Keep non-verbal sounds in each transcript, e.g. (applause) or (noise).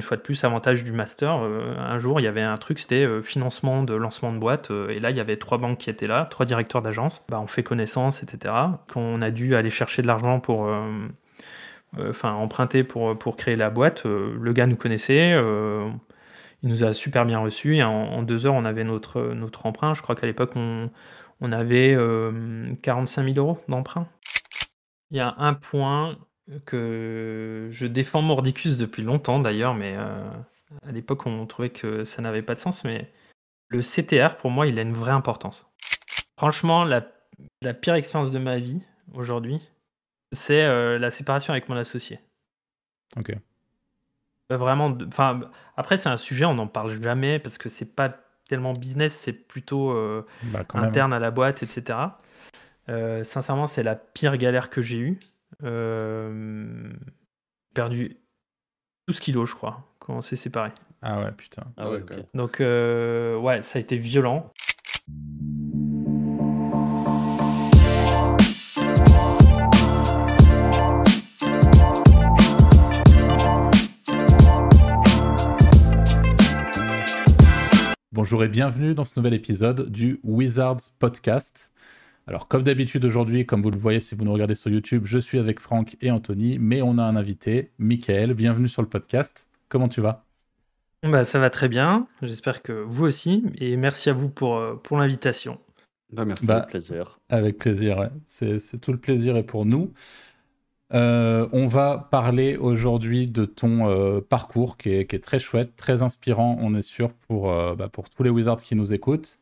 une fois de plus, avantage du master. un jour, il y avait un truc, c'était financement de lancement de boîte. et là, il y avait trois banques qui étaient là, trois directeurs d'agence. Bah, on fait connaissance, etc. Qu'on a dû aller chercher de l'argent pour enfin emprunter pour, pour créer la boîte. le gars nous connaissait, il nous a super bien reçus et en, deux heures on avait notre, notre emprunt. Je crois qu'à l'époque on, on avait 45 000 euros d'emprunt. Il y a un point que je défends Mordicus depuis longtemps d'ailleurs, mais à l'époque on trouvait que ça n'avait pas de sens, mais le CTR pour moi il a une vraie importance. Franchement, la, la pire expérience de ma vie aujourd'hui, c'est euh, la séparation avec mon associé. Ok. Euh, vraiment, enfin, après c'est un sujet, on n'en parle jamais parce que c'est pas tellement business, c'est plutôt euh, bah, interne à la boîte, etc. sincèrement, c'est la pire galère que j'ai eue. Perdu 12 kilos, je crois, quand on s'est séparés. Ah ouais, putain. Ah ouais, Donc, ouais, ça a été violent. Bonjour et bienvenue dans ce nouvel épisode du Wizards Podcast. Alors comme d'habitude aujourd'hui, comme vous le voyez si vous nous regardez sur YouTube, je suis avec Franck et Anthony, mais on a un invité, Michael. Bienvenue sur le podcast. Comment tu vas? Bah, Ça va très bien, j'espère que vous aussi, et merci à vous pour, euh, pour l'invitation. Bah, merci, bah, avec plaisir. Avec plaisir, ouais. c'est tout le plaisir et pour nous. Euh, on va parler aujourd'hui de ton euh, parcours qui est, très chouette, très inspirant, on est sûr, pour, euh, bah, pour tous les Wizards qui nous écoutent.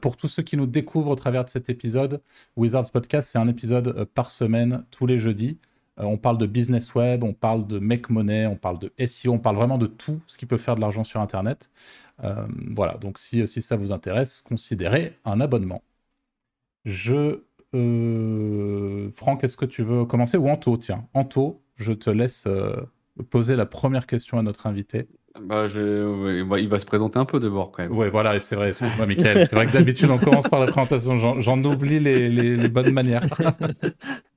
Pour tous ceux qui nous découvrent au travers de cet épisode, Wizards Podcast, c'est un épisode par semaine, tous les jeudis. on parle de business web, on parle de make money, on parle de SEO, on parle vraiment de tout ce qui peut faire de l'argent sur Internet. voilà, donc si, si ça vous intéresse, considérez un abonnement. Je euh, Franck, est-ce que tu veux commencer ou Anto? Tiens, Anto, je te laisse euh, poser la première question à notre invité. Bah, il va se présenter un peu d'abord quand même. Oui, voilà, c'est vrai, excuse-moi, Michael. C'est vrai que d'habitude, on commence par la présentation. J'en oublie les bonnes manières. (laughs)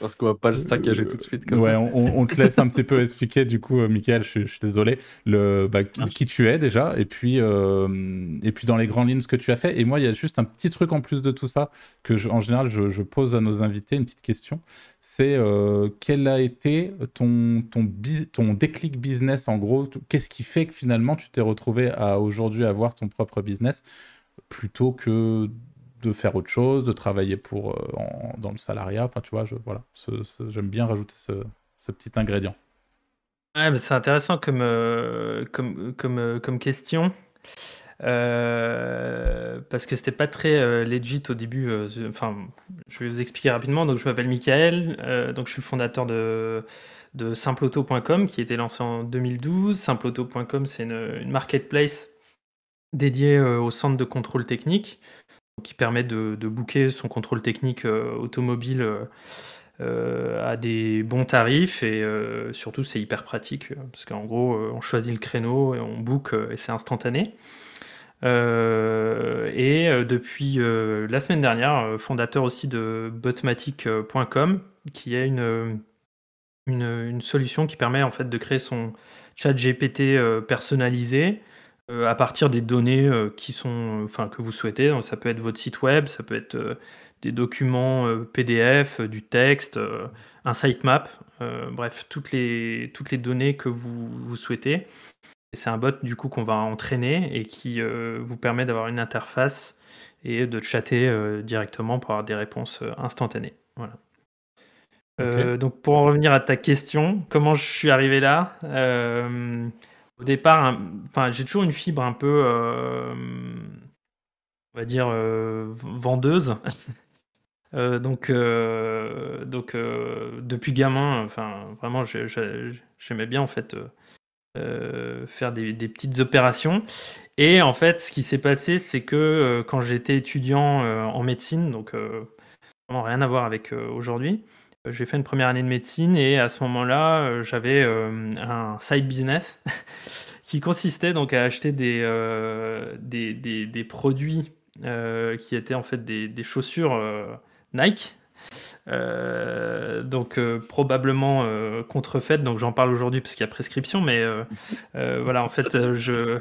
Parce qu'on va pas le saccager tout de suite comme ouais, On, te laisse un petit peu expliquer, du coup, euh, Michael, je, suis désolé, le, bah, qui tu es déjà, et puis, euh, et puis dans les grandes lignes ce que tu as fait. Et moi, il y a juste un petit truc en plus de tout ça que, en général, je, pose à nos invités, une petite question. C'est euh, quel a été ton, ton, ton déclic business, en gros? Qu'est-ce qui fait que finalement, tu t'es retrouvé à aujourd'hui avoir ton propre business plutôt que de faire autre chose, de travailler pour euh, dans le salariat. Enfin, tu vois, je, voilà, j'aime bien rajouter ce, petit ingrédient. Ouais, c'est intéressant comme, euh, comme, comme, euh, comme question. parce que c'était pas très legit au début. Enfin, je vais vous expliquer rapidement. Donc, je m'appelle Michael. donc, je suis le fondateur de, de simpleauto.com qui a été lancé en 2012. Simpleauto.com, c'est une, une, marketplace dédiée au centre de contrôle technique qui permet de, booker son contrôle technique euh, automobile euh, euh, à des bons tarifs et surtout c'est hyper pratique parce qu'en gros on choisit le créneau et on book et c'est instantané. et depuis la semaine dernière, fondateur aussi de botmatic.com, qui est une, une, une, solution qui permet en fait de créer son chat GPT personnalisé euh, à partir des données euh, qui sont, enfin, que vous souhaitez. Donc, ça peut être votre site web, ça peut être euh, des documents PDF, du texte, un sitemap, bref, toutes les, toutes les données que vous, vous souhaitez. C'est un bot du coup qu'on va entraîner et qui vous permet d'avoir une interface et de chatter directement pour avoir des réponses instantanées. Voilà. donc pour en revenir à ta question, comment je suis arrivé là? Au départ, enfin, j'ai toujours une fibre un peu, euh, on va dire, euh, vendeuse. (laughs) Euh, donc, donc depuis gamin, enfin, vraiment, j'aimais bien en fait faire des, petites opérations. Et en fait, ce qui s'est passé, c'est que quand j'étais étudiant en médecine, donc vraiment rien à voir avec aujourd'hui, j'ai fait une première année de médecine et à ce moment-là, euh, j'avais euh, un side business (laughs) qui consistait donc à acheter des, euh, des, des, produits qui étaient en fait des, des chaussures Nike donc probablement contrefaite. Donc j'en parle aujourd'hui parce qu'il y a prescription, mais voilà, en fait, je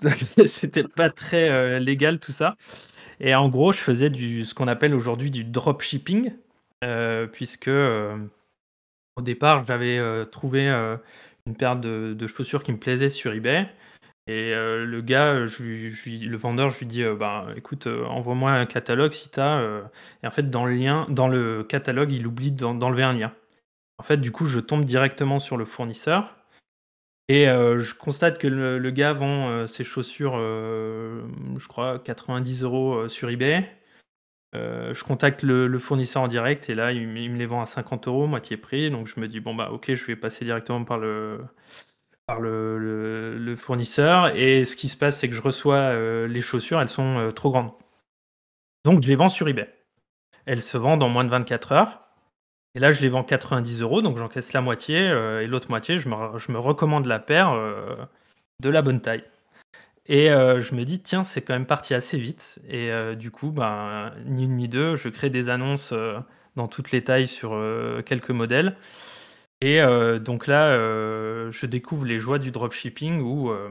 (laughs) c'était pas très légal tout ça. Et en gros, je faisais du ce qu'on appelle aujourd'hui du dropshipping, puisque au départ, j'avais trouvé une paire de, chaussures qui me plaisait sur eBay. Et euh, le gars, le vendeur, je lui dis, euh, bah, écoute, euh, envoie-moi un catalogue si tu et en fait, dans le lien, dans le catalogue, il oublie d'enlever un lien. En fait, du coup, je tombe directement sur le fournisseur. Et je constate que le, gars vend ses chaussures, je crois, 90 euros sur eBay. Je contacte le, fournisseur en direct et là, il, me les vend à 50 euros, moitié prix. Donc, je me dis, bon, bah, ok, je vais passer directement par le, le, fournisseur. Et ce qui se passe, c'est que je reçois euh, les chaussures, elles sont euh, trop grandes. Donc je les vends sur eBay. Elles se vendent en moins de 24 heures. Et là, je les vends 90 euros, donc j'encaisse la moitié. Euh, et l'autre moitié, je me, je me, recommande la paire de la bonne taille. Et je me dis, tiens, c'est quand même parti assez vite. Et du coup, ben, ni une ni deux, je crée des annonces dans toutes les tailles sur quelques modèles. Et euh, donc là, euh, je découvre les joies du dropshipping où euh,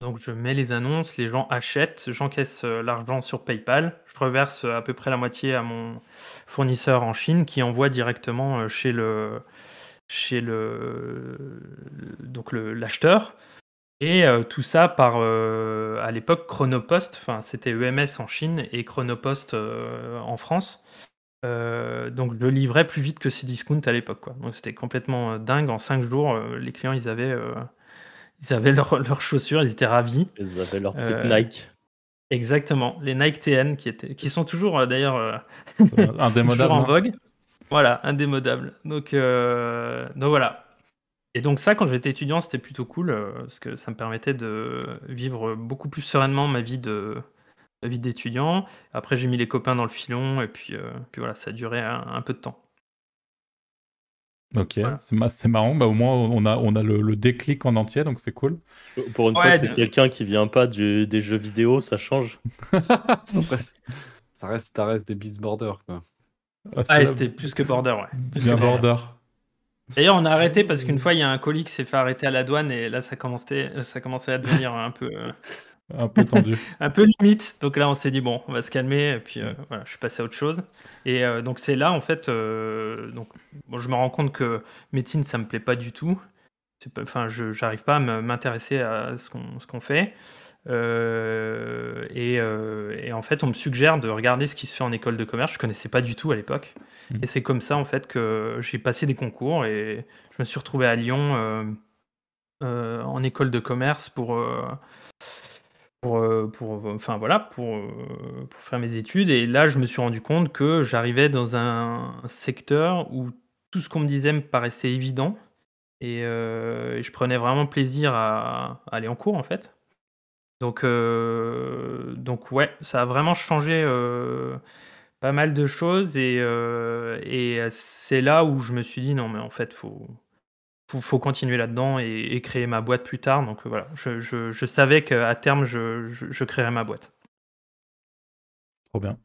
donc je mets les annonces, les gens achètent, j'encaisse l'argent sur PayPal, je reverse à peu près la moitié à mon fournisseur en Chine qui envoie directement chez le chez le donc l'acheteur. Et tout ça par à l'époque Chronopost, enfin c'était EMS en Chine et Chronopost en France. Euh, donc je livrais plus vite que Cdiscount à l'époque. Quoi. Donc c'était complètement euh, dingue. En 5 jours, euh, les clients, ils avaient, ils avaient (laughs) leurs chaussures, ils étaient ravis. Ils avaient leurs petites Nike. Exactement, les Nike TN qui, étaient, qui sont toujours d'ailleurs indémodables (laughs) en vogue. Voilà, indémodables. Donc, donc voilà. Et donc ça, quand j'étais étudiant, c'était plutôt cool parce que ça me permettait de vivre beaucoup plus sereinement ma vie de, vie d'étudiant. Après, j'ai mis les copains dans le filon, et puis, euh, puis voilà, ça a duré un, peu de temps. Ok, c'est marrant. Bah, au moins, on a, on a le, déclic en entier, donc c'est cool. Pour une fois, c'est quelqu'un qui vient pas du, des jeux vidéo, ça change. (laughs) ça reste, ça reste des bis border, quoi. Ah, ah c'était plus que border, ouais. Bien border. D'ailleurs, on a arrêté parce qu'une fois, il y a un colis qui s'est fait arrêter à la douane et là, ça commençait, ça commençait à devenir un peu. Euh, un peu tendu. (laughs) un peu limite. Donc là, on s'est dit, bon, on va se calmer. Et puis euh, voilà, je suis passé à autre chose. Et euh, donc, c'est là, en fait, euh, donc, bon, je me rends compte que médecine, ça me plaît pas du tout. Enfin, je n'arrive pas à m'intéresser à ce qu'on qu'on fait. Et, et, en fait, on me suggère de regarder ce qui se fait en école de commerce. Je connaissais pas du tout à l'époque. Mmh. Et c'est comme ça, en fait, que j'ai passé des concours et je me suis retrouvé à Lyon en école de commerce pour pour, euh, pour, enfin voilà, pour, euh, pour faire mes études. Et là, je me suis rendu compte que j'arrivais dans un secteur où tout ce qu'on me disait me paraissait évident. Et, euh, je prenais vraiment plaisir à, aller en cours, en fait. Donc, donc ouais, ça a vraiment changé pas mal de choses. Et, et c'est là où je me suis dit, non, mais en fait, faut, faut, continuer là-dedans et, créer ma boîte plus tard. Donc euh, voilà, je, je, je savais qu'à terme, je, je, créerais ma boîte. Trop bien.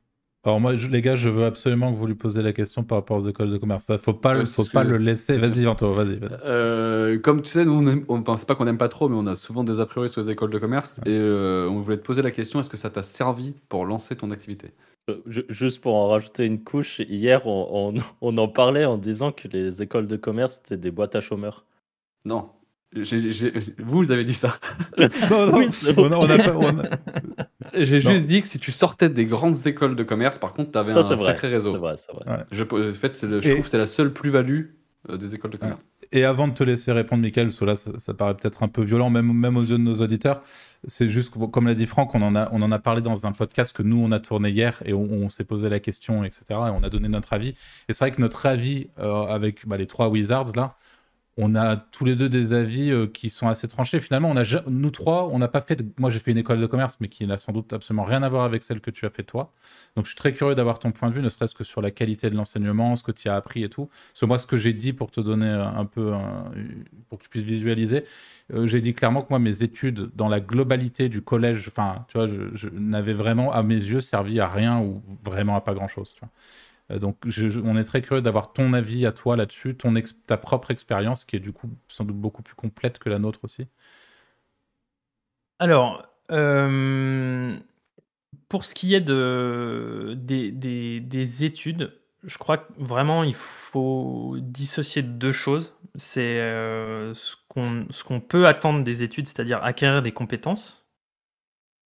Alors moi, les gars, je veux absolument que vous lui posiez la question par rapport aux écoles de commerce. Il faut pas, faut pas le laisser. Vas-y, Anto, vas-y. Euh, comme tu sais, nous, on ne pense pas qu'on n'aime pas trop, mais on a souvent des a priori sur les écoles de commerce. Et euh, on voulait te poser la question, est-ce que ça t'a servi pour lancer ton activité? Juste pour en rajouter une couche, hier, on, (laughs) on, en parlait en disant que les écoles de commerce, c'était des boîtes à chômeurs. Non, vous, vous avez dit ça. (laughs) non, non, on J'ai juste dit que si tu sortais des grandes écoles de commerce, par contre, tu avais un sacré réseau. C'est vrai, c'est vrai. Je, en fait, je trouve que c'est la seule plus-value euh, des écoles de commerce. Et avant de te laisser répondre, Michael, parce que là, ça, paraît peut-être un peu violent, même, même aux yeux de nos auditeurs, c'est juste, comme l'a dit Franck, on en, a, on en a parlé dans un podcast que nous, on a tourné hier, et on, s'est posé la question, etc., et on a donné notre avis. Et c'est vrai que notre avis, euh, avec bah, les trois Wizards, là, on a tous les deux des avis euh, qui sont assez tranchés. Finalement, on a, nous trois, on n'a pas fait. Moi, j'ai fait une école de commerce, mais qui n'a sans doute absolument rien à voir avec celle que tu as fait toi. Donc, je suis très curieux d'avoir ton point de vue, ne serait-ce que sur la qualité de l'enseignement, ce que tu as appris et tout. Parce moi, ce que j'ai dit pour te donner un peu, pour que tu puisses visualiser, euh, j'ai dit clairement que moi, mes études dans la globalité du collège, enfin, tu vois, je, je n'avais vraiment, à mes yeux, servi à rien ou vraiment à pas grand-chose. Tu vois. Euh, donc, on est très curieux d'avoir ton avis à toi là-dessus, ta propre expérience, qui est du coup sans doute beaucoup plus complète que la nôtre aussi. Alors, euh, pour ce qui est de, des, des- des études, je crois que vraiment il faut dissocier deux choses. C'est euh, ce qu'on peut attendre des études, c'est-à-dire acquérir des compétences.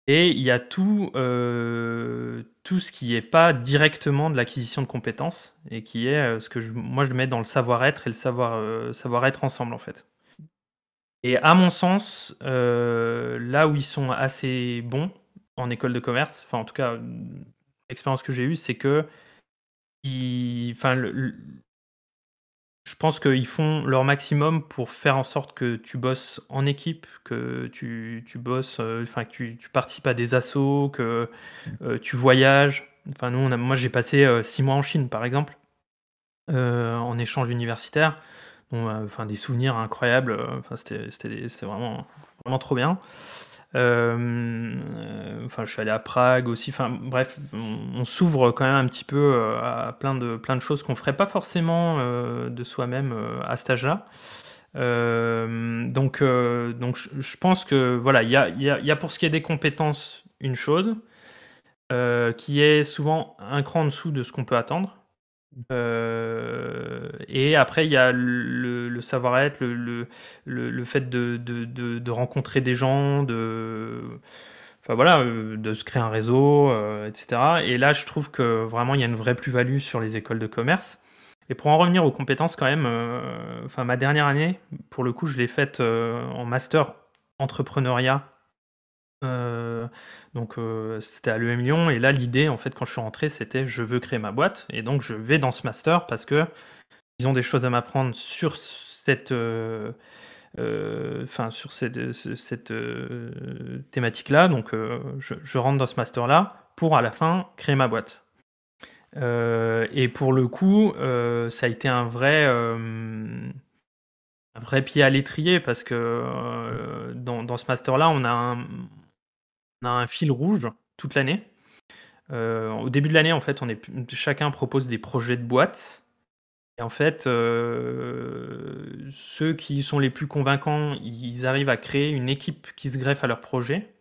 Et il y a tout, euh, tout ce qui n'est pas directement de l'acquisition de compétences et qui est euh, ce que je- moi je mets dans le savoir-être et le savoir, euh, savoir-être ensemble en fait. Et à mon sens, là où ils sont assez bons en école de commerce, enfin en tout cas, l'expérience que j'ai eue, c'est que ils, je pense qu'ils font leur maximum pour faire en sorte que tu bosses en équipe, que tu, tu bosses, euh, enfin que tu, tu participes à des assos, que euh, tu voyages. Enfin nous, moi j'ai passé euh, six mois en Chine par exemple, en échange universitaire. Enfin des souvenirs incroyables. Enfin c'était c'était vraiment vraiment trop bien. Euh, Enfin, je suis allé à Prague aussi. Enfin, bref, on, s'ouvre quand même un petit peu euh, à plein de, plein de choses qu'on ferait pas forcément euh, de soi-même à cet âge-là. Donc, donc je, pense que voilà, il y a, y a- pour ce qui est des compétences une chose qui est souvent un cran en dessous de ce qu'on peut attendre. Et après, il y a le, le savoir-être, le, le, le, fait de, de, de, rencontrer des gens, de, enfin voilà, euh, de se créer un réseau, euh, etc. Et là, je trouve que vraiment, il y a une vraie plus-value sur les écoles de commerce. Et pour en revenir aux compétences, quand même, euh, enfin ma dernière année, pour le coup, je l'ai faite en master entrepreneuriat. Donc c'était à l'EM Lyon et là l'idée en fait quand je suis rentré c'était je veux créer ma boîte et donc je vais dans ce master parce que ils ont des choses à m'apprendre sur cette euh, euh, sur cette, ce- cette euh, thématique là donc je, rentre dans ce master là pour à la fin créer ma boîte et pour le coup ça a été un vrai un vrai pied à l'étrier parce que dans, dans ce master là on a un, on a un fil rouge toute l'année. Au début de l'année, en fait, on est, chacun propose des projets de boîte. Et en fait, euh, ceux qui sont les plus convaincants, ils arrivent à créer une équipe qui se greffe à leur projet.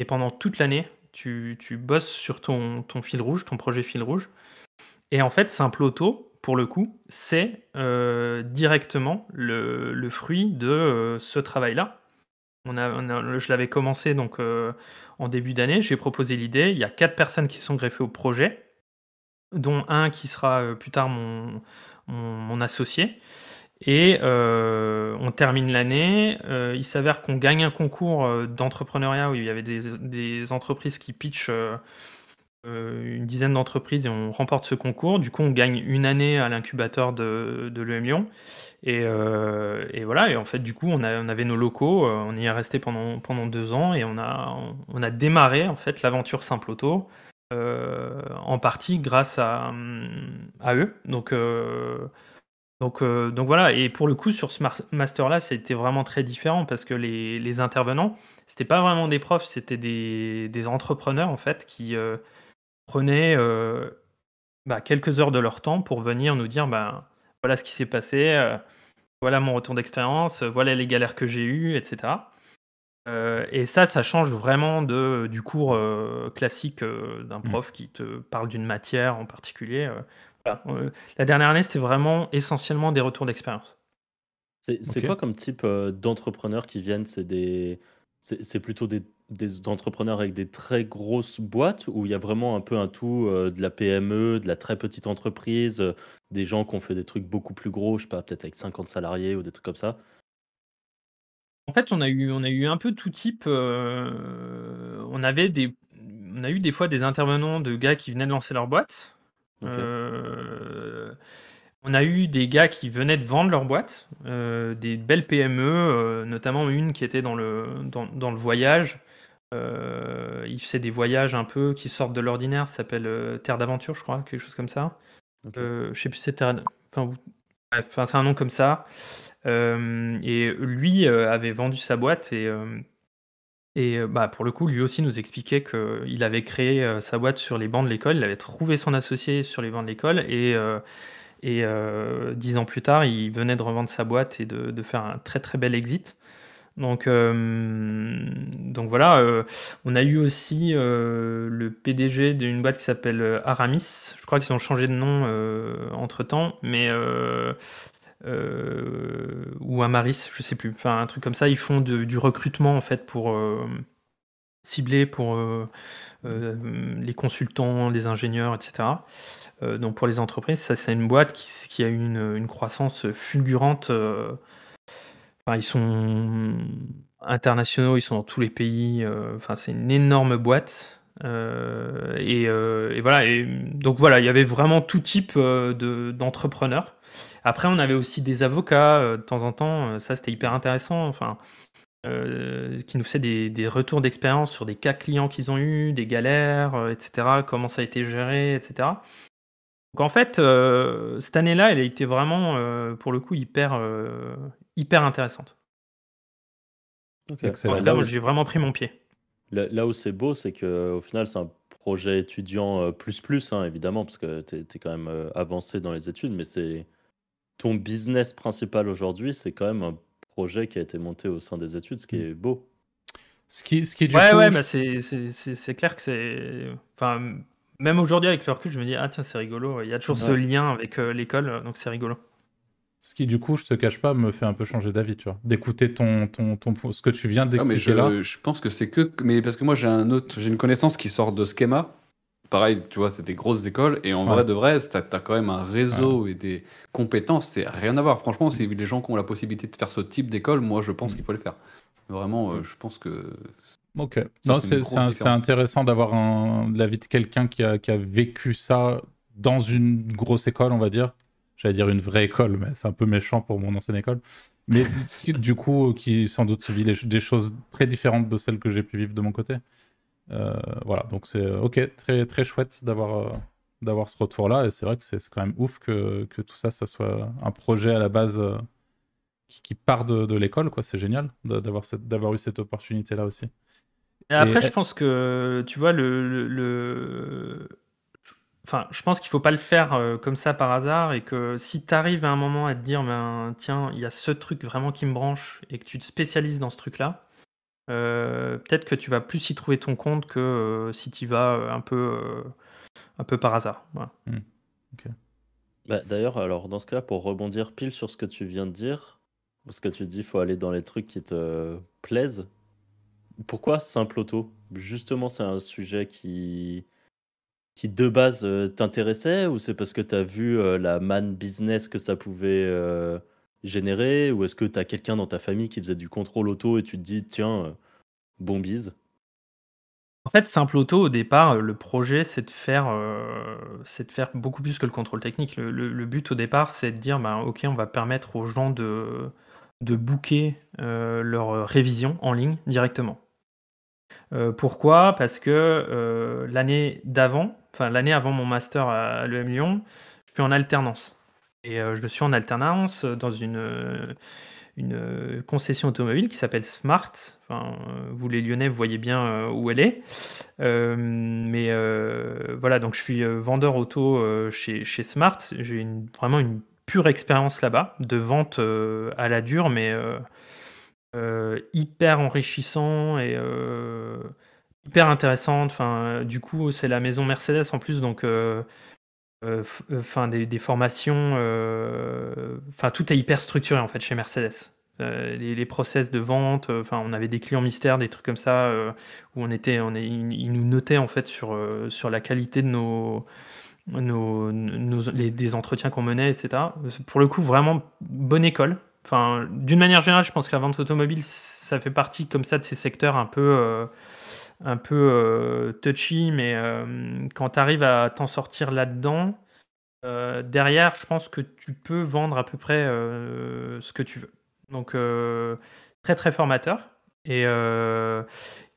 Et pendant toute l'année, tu, tu bosses sur ton, ton fil rouge, ton projet fil rouge. Et en fait, Simple Auto, pour le coup, c'est euh, directement le, le fruit de euh, ce travail-là. On a, je l'avais commencé donc en début d'année. J'ai proposé l'idée. Il y a quatre personnes qui se sont greffées au projet, dont un qui sera plus tard mon, mon, associé. Et euh, on termine l'année. Euh, il s'avère qu'on gagne un concours euh, d'entrepreneuriat où il y avait des, entreprises qui pitchent une dizaine d'entreprises et on remporte ce concours. Du coup, on gagne une année à l'incubateur de, l'EM Lyon. Et, voilà, et en fait, du coup, on, avait nos locaux, on y est resté pendant, deux ans et on a, on a démarré en fait l'aventure Simple Auto en partie grâce à, hum, eux. Donc, euh, euh, donc voilà, et pour le coup, sur ce master-là, c'était vraiment très différent parce que les, les intervenants, c'était pas vraiment des profs, c'était des, entrepreneurs en fait qui euh, prenaient euh, bah, quelques heures de leur temps pour venir nous dire bah, voilà ce qui s'est passé, euh, voilà mon retour d'expérience, euh, voilà les galères que j'ai eues, etc. Euh, et ça, ça change vraiment de, du cours euh, classique euh, d'un prof qui te parle d'une matière en particulier. euh. Voilà. Euh, la dernière année, c'était vraiment essentiellement des retours d'expérience. C'est c'est Ok. quoi comme type euh, d'entrepreneurs qui viennent? C'est des, c'est c'est plutôt des, des entrepreneurs avec des très grosses boîtes où il y a vraiment un peu un tout euh, de la PME, de la très petite entreprise, euh, des gens qui ont fait des trucs beaucoup plus gros, je sais pas, peut-être avec 50 salariés ou des trucs comme ça? En fait, on a eu, on a eu un peu tout type. euh, on avait des, on a eu des fois des intervenants de gars qui venaient de lancer leur boîte. Ok. Euh, on a eu des gars qui venaient de vendre leur boîte, euh, des belles PME, euh, notamment une qui était dans le, dans, dans le voyage. Euh, il faisait des voyages un peu qui sortent de l'ordinaire, ça s'appelle euh, Terre d'aventure, je crois, quelque chose comme ça. Ok. Euh, je sais plus si c'est Terre. Enfin, enfin, c'est un nom comme ça. Euh, et lui euh, avait vendu sa boîte et, euh, Et bah, pour le coup, lui aussi nous expliquait qu'il avait créé sa boîte sur les bancs de l'école, il avait trouvé son associé sur les bancs de l'école et, et dix ans plus tard, il venait de revendre sa boîte et de, de faire un très très bel exit. Donc, donc voilà, on a eu aussi le PDG d'une boîte qui s'appelle Aramis. Je crois qu'ils ont changé de nom entre temps, mais ou un Maris, je sais plus, enfin un truc comme ça. Ils font du recrutement en fait pour euh, cibler pour euh, les consultants, les ingénieurs, etc. donc pour les entreprises, ça c'est une boîte qui, a eu une, croissance fulgurante. ils sont internationaux, ils sont dans tous les pays. Enfin, c'est une énorme boîte. et, voilà. Donc voilà, il y avait vraiment tout type d'entrepreneurs. Après, on avait aussi des avocats euh, de temps en temps. Euh, ça, c'était hyper intéressant. Enfin, euh, qui nous faisaient des, retours d'expérience sur des cas clients qu'ils ont eu, des galères, etc. Comment ça a été géré, etc. Donc en fait, cette année-là, elle a été vraiment, pour le coup, hyper, hyper intéressante. là, j'ai vraiment pris mon pied. Là, où c'est beau, c'est qu'au final, c'est un projet étudiant plus plus, hein, évidemment, parce que tu es, quand même avancé dans les études, mais c'est ton business principal aujourd'hui, c'est quand même un projet qui a été monté au sein des études, ce qui est beau. Ce qui, ce qui est du ouais, ouais, bah c'est clair que c'est. Enfin, même aujourd'hui, avec le recul, je me dis, ah tiens, c'est rigolo. Il y a toujours ce lien avec euh, l'école, donc c'est rigolo. Ce qui, du coup, je te cache pas, me fait un peu changer d'avis, tu vois. D'écouter ton, ton, ton, ce que tu viens d'expliquer là. Je pense que c'est que. Mais parce que moi, j'ai un autre, j'ai une connaissance qui sort de Schema pareil, tu vois, c'est des grosses écoles. Et en vrai de vrai, tu as, quand même un réseau et des compétences. C'est rien à voir. Franchement, si les gens qui ont la possibilité de faire ce type d'école, moi, je pense mm. qu'il faut le faire. Vraiment, euh, je pense que. Ok. C'est intéressant d'avoir l'avis de quelqu'un qui a, qui a vécu ça dans une grosse école, on va dire. J'allais dire une vraie école, mais c'est un peu méchant pour mon ancienne école. Mais (laughs) du coup, qui sans doute vit des choses très différentes de celles que j'ai pu vivre de mon côté. Euh, voilà, donc c'est ok, très, très chouette d'avoir euh, d'avoir ce retour-là. Et c'est vrai que c'est quand même ouf que, que, tout ça, ça soit un projet à la base euh, qui, part de, de l'école. quoi C'est génial d'avoir eu cette opportunité-là aussi. Et après, je pense que, tu vois, le... le, Enfin, je pense qu'il faut pas le faire comme ça par hasard et que si tu arrives à un moment à te dire, ben, tiens, il y a ce truc vraiment qui me branche et que tu te spécialises dans ce truc-là, euh, peut-être que tu vas plus y trouver ton compte que euh, si tu vas euh, un peu, un peu par hasard. Hmm. Bah, d'ailleurs, alors dans ce cas-là, pour rebondir pile sur ce que tu viens de dire, parce que tu dis faut aller dans les trucs qui te plaisent. Pourquoi simple auto? Justement, c'est un sujet qui, qui de base t'intéressait ou c'est parce que tu as vu la man business que ça pouvait générer Ou est-ce que tu as quelqu'un dans ta famille qui faisait du contrôle auto et tu te dis, tiens, euh, bon bise? En fait, Simple Auto, au départ, le projet, c'est de faire, euh, beaucoup plus que le contrôle technique. Le, but au départ, c'est de dire, bah, ok, on va permettre aux gens de, de booker euh, leur révision en ligne directement. pourquoi? Parce que l'année d'avant, enfin l'année avant mon master à l'EM Lyon, je suis en alternance. Et euh, je suis en alternance dans une, euh, euh, concession automobile qui s'appelle Smart. Enfin, vous les Lyonnais, vous voyez bien où elle est. mais voilà, donc je suis vendeur auto chez, chez Smart. J'ai vraiment une pure expérience là-bas de vente à la dure, mais hyper enrichissant et hyper intéressante. Enfin, du coup, c'est la maison Mercedes en plus, donc euh, euh, enfin des, formations, euh, tout est hyper structuré en fait chez Mercedes. les, process de vente, enfin on avait des clients mystères, des trucs comme ça où on était, on est, ils nous notaient en fait sur sur la qualité de nos nos, les, des entretiens qu'on menait, etc. Pour le coup, vraiment bonne école. Enfin, d'une manière générale, je pense que la vente automobile, ça fait partie comme ça de ces secteurs un peu un peu euh, touchy, mais euh, quand tu arrives à t'en sortir là-dedans, euh, derrière, je pense que tu peux vendre à peu près ce que tu veux. Donc, très très formateur. Et,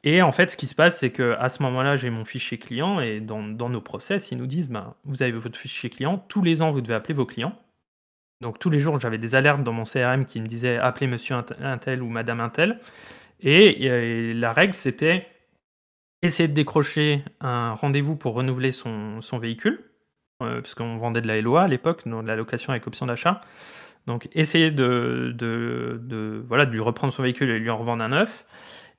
et en fait, ce qui se passe, c'est qu'à ce moment-là, j'ai mon fichier client et dans, nos process, ils nous disent ben, vous avez votre fichier client, tous les ans, vous devez appeler vos clients. Donc, tous les jours, j'avais des alertes dans mon CRM qui me disaient appelez monsieur un tel ou madame un tel. Et la règle, c'était essayer de décrocher un rendez-vous pour renouveler son, véhicule, euh, puisqu'on vendait de la LOA à l'époque, de la location avec option d'achat. Donc essayer de, voilà, de lui reprendre son véhicule et lui en revendre un neuf.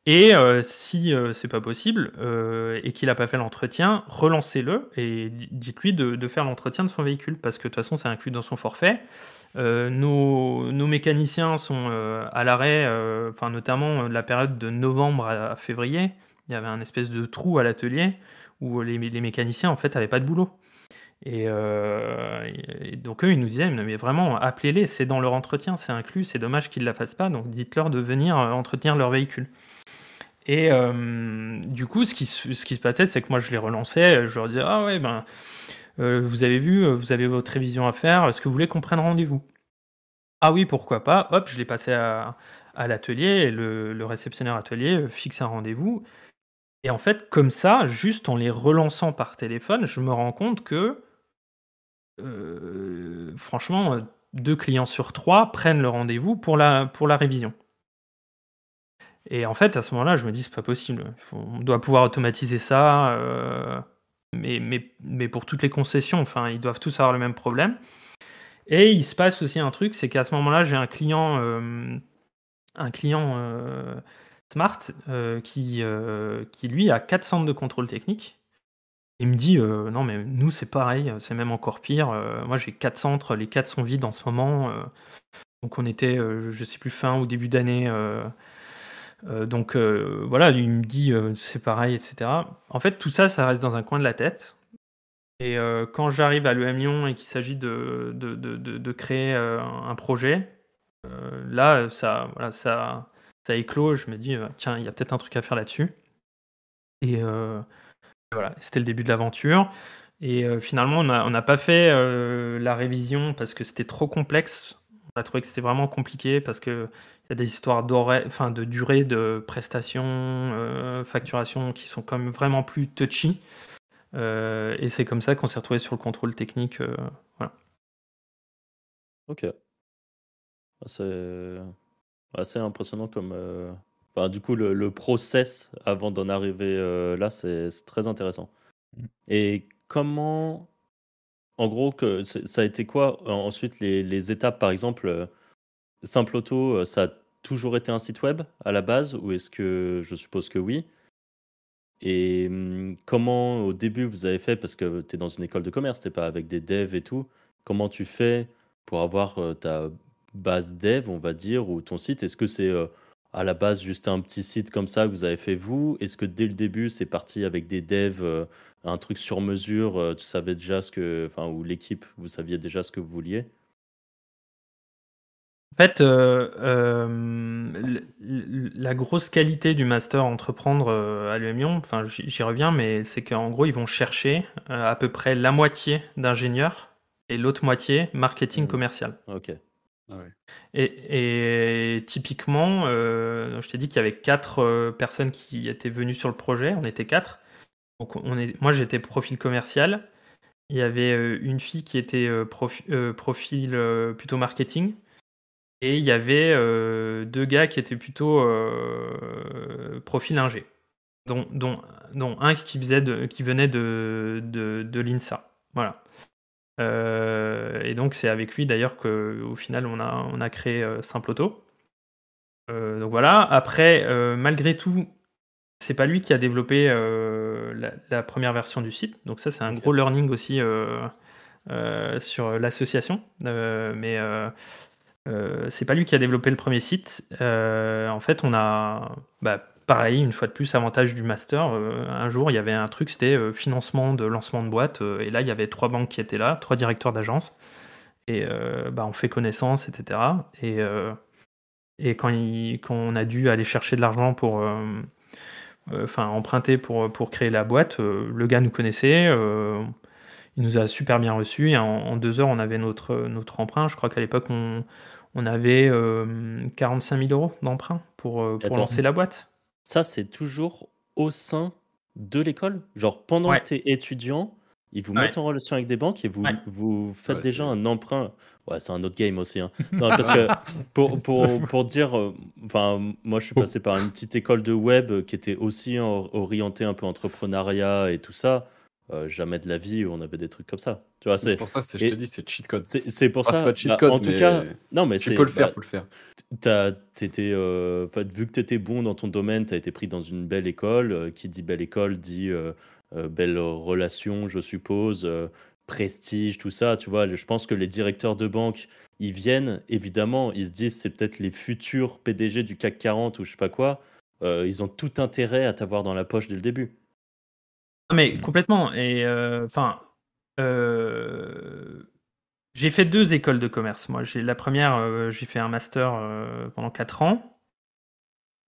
Et euh, si euh, c'est pas possible euh, et qu'il n'a pas fait l'entretien, relancez-le et di- dites-lui de, faire l'entretien de son véhicule parce que de toute façon c'est inclus dans son forfait. Nos, mécaniciens sont à l'arrêt, notamment la période de novembre à février. Il y avait un espèce de trou à l'atelier où les, les mécaniciens en fait avaient pas de boulot. Et, euh, donc eux, ils nous disaient, mais vraiment, appelez-les, c'est dans leur entretien, c'est inclus, c'est dommage qu'ils ne la fassent pas, donc dites-leur de venir euh, entretenir leur véhicule. Et euh, du coup, ce qui, ce qui se passait, c'est que moi, je les relançais, je leur disais, ah ouais, ben, vous avez vu, vous avez votre révision à faire, est-ce que vous voulez qu'on prenne rendez-vous? Ah oui, pourquoi pas, hop, je l'ai passé à, à l'atelier, le, le réceptionnaire atelier fixe un rendez-vous. Et en fait, comme ça, juste en les relançant par téléphone, je me rends compte que euh, franchement, euh, deux clients sur trois prennent le rendez-vous pour la, pour la révision. Et en fait, à ce moment-là, je me dis, c'est pas possible. On doit pouvoir automatiser ça. euh, mais, mais, mais pour toutes les concessions, enfin, ils doivent tous avoir le même problème. Et il se passe aussi un truc, c'est qu'à ce moment-là, j'ai un client, un client Smart euh, qui, euh, qui, lui, a quatre centres de contrôle technique. Il me dit euh, non mais nous c'est pareil, c'est même encore pire. Moi j'ai quatre centres, les quatre sont vides en ce moment. Donc on était, je sais plus fin ou début d'année. Donc voilà, il me dit c'est pareil, etc. En fait tout ça, ça reste dans un coin de la tête. Et quand j'arrive à l'EM Lyon et qu'il s'agit de, de, de, créer un projet, là ça, ça, ça éclot. Je me dis euh, tiens, il y a peut-être un truc à faire là-dessus. Et euh, voilà, c'était le début de l'aventure. Et euh, finalement, on n'a pas fait la révision parce que c'était trop complexe. On a trouvé que c'était vraiment compliqué parce qu'il y a des histoires de durée de prestation, euh, facturation qui sont quand vraiment plus touchy. Et c'est comme ça qu'on s'est retrouvé sur le contrôle technique. voilà. Ok. Ah, C'est assez impressionnant comme. euh, Enfin, du coup, le, le process avant d'en arriver euh, là, c'est très intéressant. Mm. Et comment, en gros, que ça a été quoi ensuite les, les étapes, par exemple, euh, Simple Auto, euh, ça a toujours été un site web à la base, ou est-ce que je suppose que oui? Et hum, comment au début vous avez fait, parce que tu es dans une école de commerce, t'es pas avec des devs et tout, comment tu fais pour avoir ta base dev, on va dire, ou ton site? Est-ce que c'est euh, à la base juste un petit site comme ça que vous avez fait vous? Est-ce que dès le début c'est parti avec des devs, euh, un truc sur mesure, euh, tu savais déjà ce que, enfin, ou l'équipe, vous saviez déjà ce que vous vouliez? En fait, la grosse qualité du master entreprendre à l'UM Lyon, enfin j'y reviens, mais c'est qu'en gros ils vont chercher à peu près la moitié d'ingénieurs et l'autre moitié marketing Mhm. commercial. Ok. Ah. Et, typiquement, euh, je t'ai dit qu'il y avait quatre euh, personnes qui étaient venues sur le projet, on était quatre. Donc on est, moi j'étais profil commercial, il y avait euh, une fille qui était profi- profil plutôt marketing. Et il y avait deux gars qui étaient plutôt profil ingé, dont, un qui, faisait de- qui venait de, de l'INSA. Voilà. Euh, et donc c'est avec lui d'ailleurs qu'au final on a, on a créé euh, Simple Auto. Euh, donc voilà. Après, euh, malgré tout, c'est pas lui qui a développé la, la première version du site. Donc ça c'est un Ok. gros learning aussi sur l'association. Mais c'est pas lui qui a développé le premier site. En fait, on a, bah, pareil, une fois de plus, avantage du master. euh, un jour, il y avait un truc, c'était euh, financement de lancement de boîte. euh, et là, il y avait trois banques qui étaient là, trois directeurs d'agence. Et bah, on fait connaissance, etc. Et, et quand, il- quand on a dû aller chercher de l'argent pour, enfin, emprunter pour, pour créer la boîte, le gars nous connaissait. il nous a super bien reçus et en, en deux heures, on avait notre, notre emprunt. Je crois qu'à l'époque, on, on avait euh, 45 000 euros d'emprunt pour, pour Attends, lancer la boîte. Ça, c'est toujours au sein de l'école? Genre pendant Ouais. que tu es étudiant, ils vous Ouais. mettent en relation avec des banques et vous, Ouais. vous faites Ouais, déjà un emprunt. Ouais, c'est un autre game aussi. hein. Non, parce que (laughs) pour, pour, pour dire, euh, enfin, moi je suis passé par une petite école de web qui était aussi or- orientée un peu entrepreneuriat et tout ça. Euh, jamais de la vie où on avait des trucs comme ça. Tu vois, C'est pour ça, c'est- je te dis, c'est cheat code. c'est pour Ah, ça. c'est pas cheat bah, code, en tout mais cas, non, mais Tu peux le faire, bah, faut le faire. T'as- t'étais, euh, vu que tu étais bon dans ton domaine, tu as été pris dans une belle école. euh, qui dit belle école dit euh, belle relation, je suppose, prestige, tout ça. Tu vois, je pense que les directeurs de banque, ils viennent, évidemment, ils se disent c'est peut-être les futurs PDG du CAC 40 ou je sais pas quoi. ils ont tout intérêt à t'avoir dans la poche dès le début. Non, mais Mm. complètement. Et enfin, j'ai fait deux écoles de commerce. Moi, j'ai la première, euh, j'ai fait un master euh, pendant quatre ans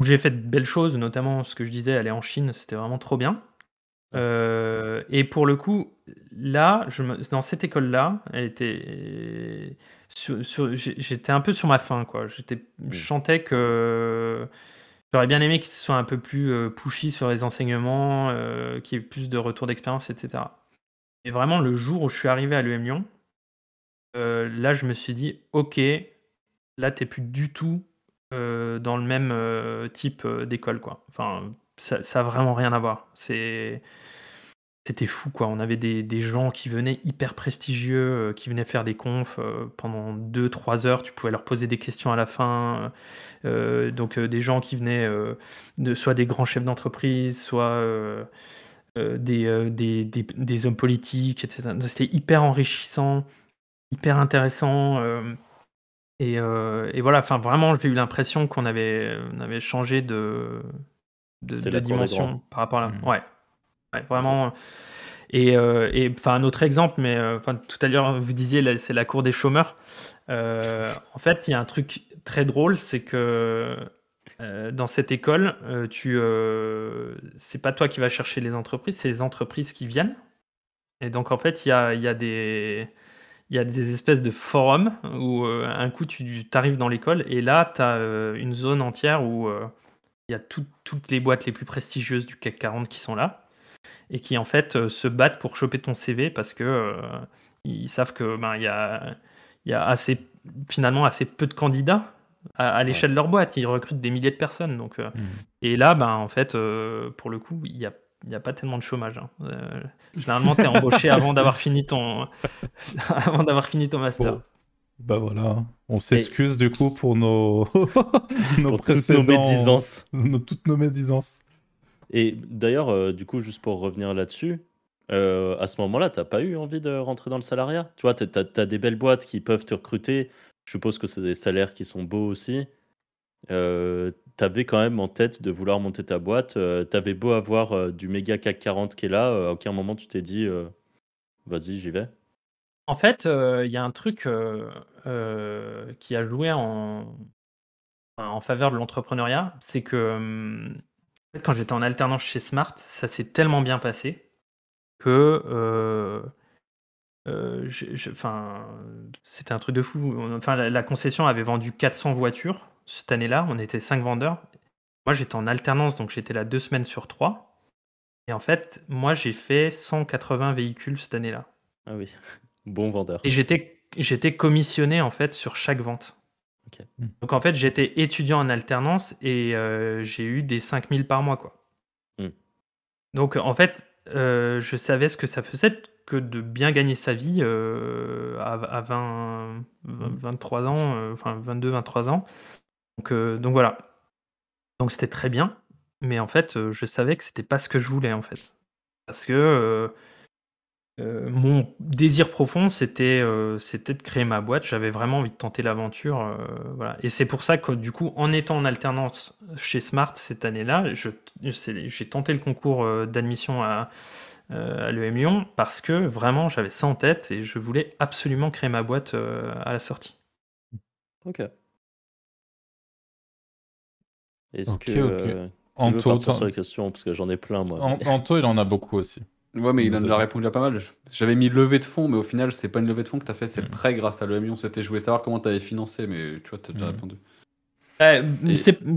où j'ai fait de belles choses, notamment ce que je disais, aller en Chine, c'était vraiment trop bien. Euh, et pour le coup, là, je me- dans cette école-là, elle était sur- sur- j'ai- j'étais un peu sur ma faim, quoi. J'étais, je sentais que j'aurais bien aimé qu'il soit un peu plus pushy sur les enseignements, euh, qu'il y ait plus de retour d'expérience, etc. Et vraiment, le jour où je suis arrivé à l'EM Lyon, euh, là, je me suis dit, ok, là, t'es plus du tout euh, dans le même euh, type d'école, quoi. Enfin, ça, ça a vraiment rien à voir. C'était fou quoi. On avait des, gens qui venaient hyper prestigieux, qui venaient faire des confs pendant 2-3 heures. Tu pouvais leur poser des questions à la fin. Donc des gens qui venaient de soit des grands chefs d'entreprise, soit des hommes politiques, etc. C'était hyper enrichissant, hyper intéressant. euh, et, euh, et voilà, enfin vraiment, j'ai eu l'impression qu'on avait, on avait changé de, de, dimension par rapport à là. Mhm. Ouais. Ouais, vraiment. Et, euh, et enfin, un autre exemple, mais enfin, tout à l'heure, vous disiez, c'est la cour des chômeurs. Euh, en fait, il y a un truc très drôle, c'est que euh, dans cette école, euh, tu, c'est pas toi qui vas chercher les entreprises, c'est les entreprises qui viennent. Et donc, en fait, il y a, il y a des. Il y a des espèces de forums où euh, un coup tu arrives dans l'école et là tu as une zone entière où euh, il y a tout- toutes les boîtes les plus prestigieuses du CAC 40 qui sont là et qui en fait euh, se battent pour choper ton CV parce que euh, ils savent que ben il y a, il y a assez finalement assez peu de candidats à, à l'échelle de leur boîte. Ils recrutent des milliers de personnes donc euh, Mhm. et là ben en fait euh, pour le coup il y a il n'y a pas tellement de chômage. hein. Euh, généralement, tu es embauché avant d'avoir fini ton (laughs) avant d'avoir fini ton master. Bon. Bah voilà, on s'excuse du coup pour nos, (laughs) nos Pour toutes nos précédents, médisances. nos- toutes nos médisances. Et d'ailleurs, euh, du coup, juste pour revenir là-dessus, euh, à ce moment-là, t'as pas eu envie de rentrer dans le salariat? Tu vois, t'as- t'as des belles boîtes qui peuvent te recruter. Je suppose que c'est des salaires qui sont beaux aussi. Euh, T'avais quand même en tête de vouloir monter ta boîte. Euh, T'avais beau avoir euh, du méga CAC 40 qui est là, à aucun moment tu t'es dit, vas-y, j'y vais. En fait, il y a un truc qui a joué en, en faveur de l'entrepreneuriat, c'est que hum, quand j'étais en alternance chez Smart, ça s'est tellement bien passé que euh, c'était un truc de fou. Enfin, la concession avait vendu 400 voitures cette année-là. On était 5 vendeurs. Moi, j'étais en alternance, donc j'étais là deux semaines sur trois. Et en fait, moi, j'ai fait 180 véhicules cette année-là. Ah oui, (laughs) bon vendeur. Et j'étais, j'étais commissionné en fait sur chaque vente. Donc en fait, j'étais étudiant en alternance et euh, j'ai eu des 5000 par mois. Quoi. Hmm. Donc en fait, euh, je savais ce que ça faisait que de bien gagner sa vie euh, à, à 20, 20, 23 ans, enfin 22, 23 ans. Donc, euh, donc voilà. Donc c'était très bien. Mais en fait, euh, je savais que c'était pas ce que je voulais en fait. Parce que euh, mon désir profond, c'était de créer ma boîte. J'avais vraiment envie de tenter l'aventure. Et c'est pour ça que, du coup, en étant en alternance chez Smart cette année-là, j'ai tenté le concours d'admission à, à l'EM Lyon parce que vraiment, j'avais ça en tête et je voulais absolument créer ma boîte à la sortie. Ok. Est-ce Ok, que ok. euh, tu veux Anto, partir sur les questions? Parce que j'en ai plein, moi. An- Anto, il en a beaucoup aussi. Ouais, mais il en a répondu à pas mal. J'avais mis levée de fonds, mais au final, c'est pas une levée de fonds que t'as fait, c'est le Mm. prêt grâce à l'EM Lyon. C'était, je voulais savoir comment t'avais financé, mais tu vois, t'as déjà Mm. répondu.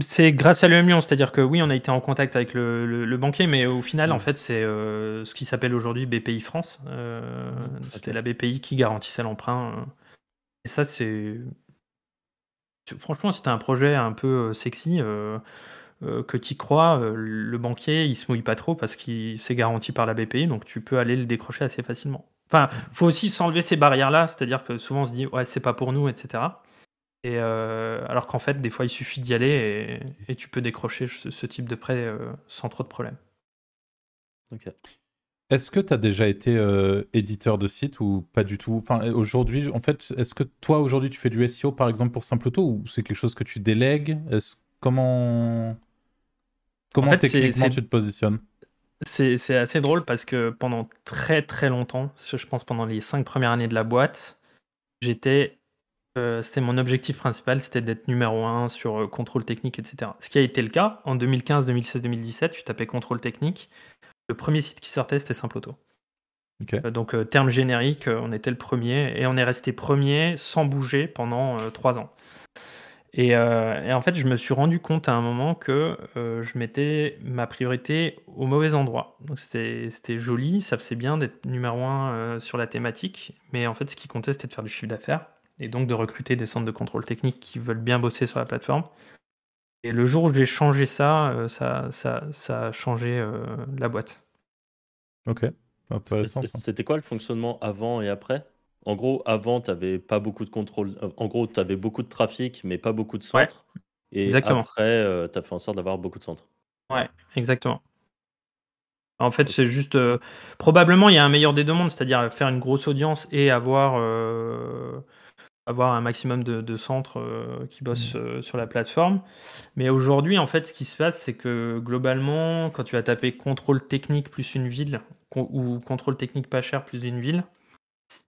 c'est grâce à l'EM c'est-à-dire que oui, on a été en contact avec le, banquier, mais au final, en mm. fait, c'est ce qui s'appelle aujourd'hui BPI France. Mm, c'était la BPI qui garantissait l'emprunt. Et ça, c'est. Franchement, c'était un projet un peu sexy. que tu crois, le banquier, il se mouille pas trop parce qu'il c'est garanti par la BPI, donc tu peux aller le décrocher assez facilement. Enfin, faut aussi s'enlever ces barrières-là, c'est-à-dire que souvent on se dit ouais c'est pas pour nous, etc. Et alors qu'en fait, des fois, il suffit d'y aller et, tu peux décrocher ce, type de prêt sans trop de problèmes. Ok. Est-ce que tu as déjà été éditeur de site ou pas du tout? Enfin, aujourd'hui, en fait, est-ce que toi, aujourd'hui, tu fais du SEO, par exemple, pour Simple Auto ou c'est quelque chose que tu délègues? Comment, Comment techniquement tu te positionnes? C'est assez drôle parce que pendant très très longtemps, je pense pendant les cinq premières années de la boîte, j'étais, euh, c'était mon objectif principal, c'était d'être numéro un sur euh, contrôle technique, etc. Ce qui a été le cas en 2015, 2016, 2017. Tu tapais contrôle technique, le premier site qui sortait c'était Simple Auto. Euh, donc terme générique, on était le premier et on est resté premier sans bouger pendant trois ans. Euh, et, en fait, je me suis rendu compte à un moment que euh, je mettais ma priorité au mauvais endroit. Donc c'était joli, ça faisait bien d'être numéro un euh, sur la thématique, mais en fait, ce qui comptait, c'était de faire du chiffre d'affaires et donc de recruter des centres de contrôle technique qui veulent bien bosser sur la plateforme. Et le jour où j'ai changé ça, ça, ça, ça, a changé la boîte. Ok. C'était quoi le fonctionnement avant et après? En gros, avant, tu n'avais pas beaucoup de contrôle. Euh, en gros, tu avais beaucoup de trafic, mais pas beaucoup de centres. et exactement. après, euh, tu as fait en sorte d'avoir beaucoup de centres. Ouais, exactement. En fait, c'est juste. Euh, probablement, il y a un meilleur des deux mondes, c'est-à-dire faire une grosse audience et avoir, avoir un maximum de, centres qui bossent mmh. sur la plateforme. Mais aujourd'hui, en fait, ce qui se passe, c'est que globalement, quand tu vas taper contrôle technique plus une ville, ou contrôle technique pas cher plus une ville,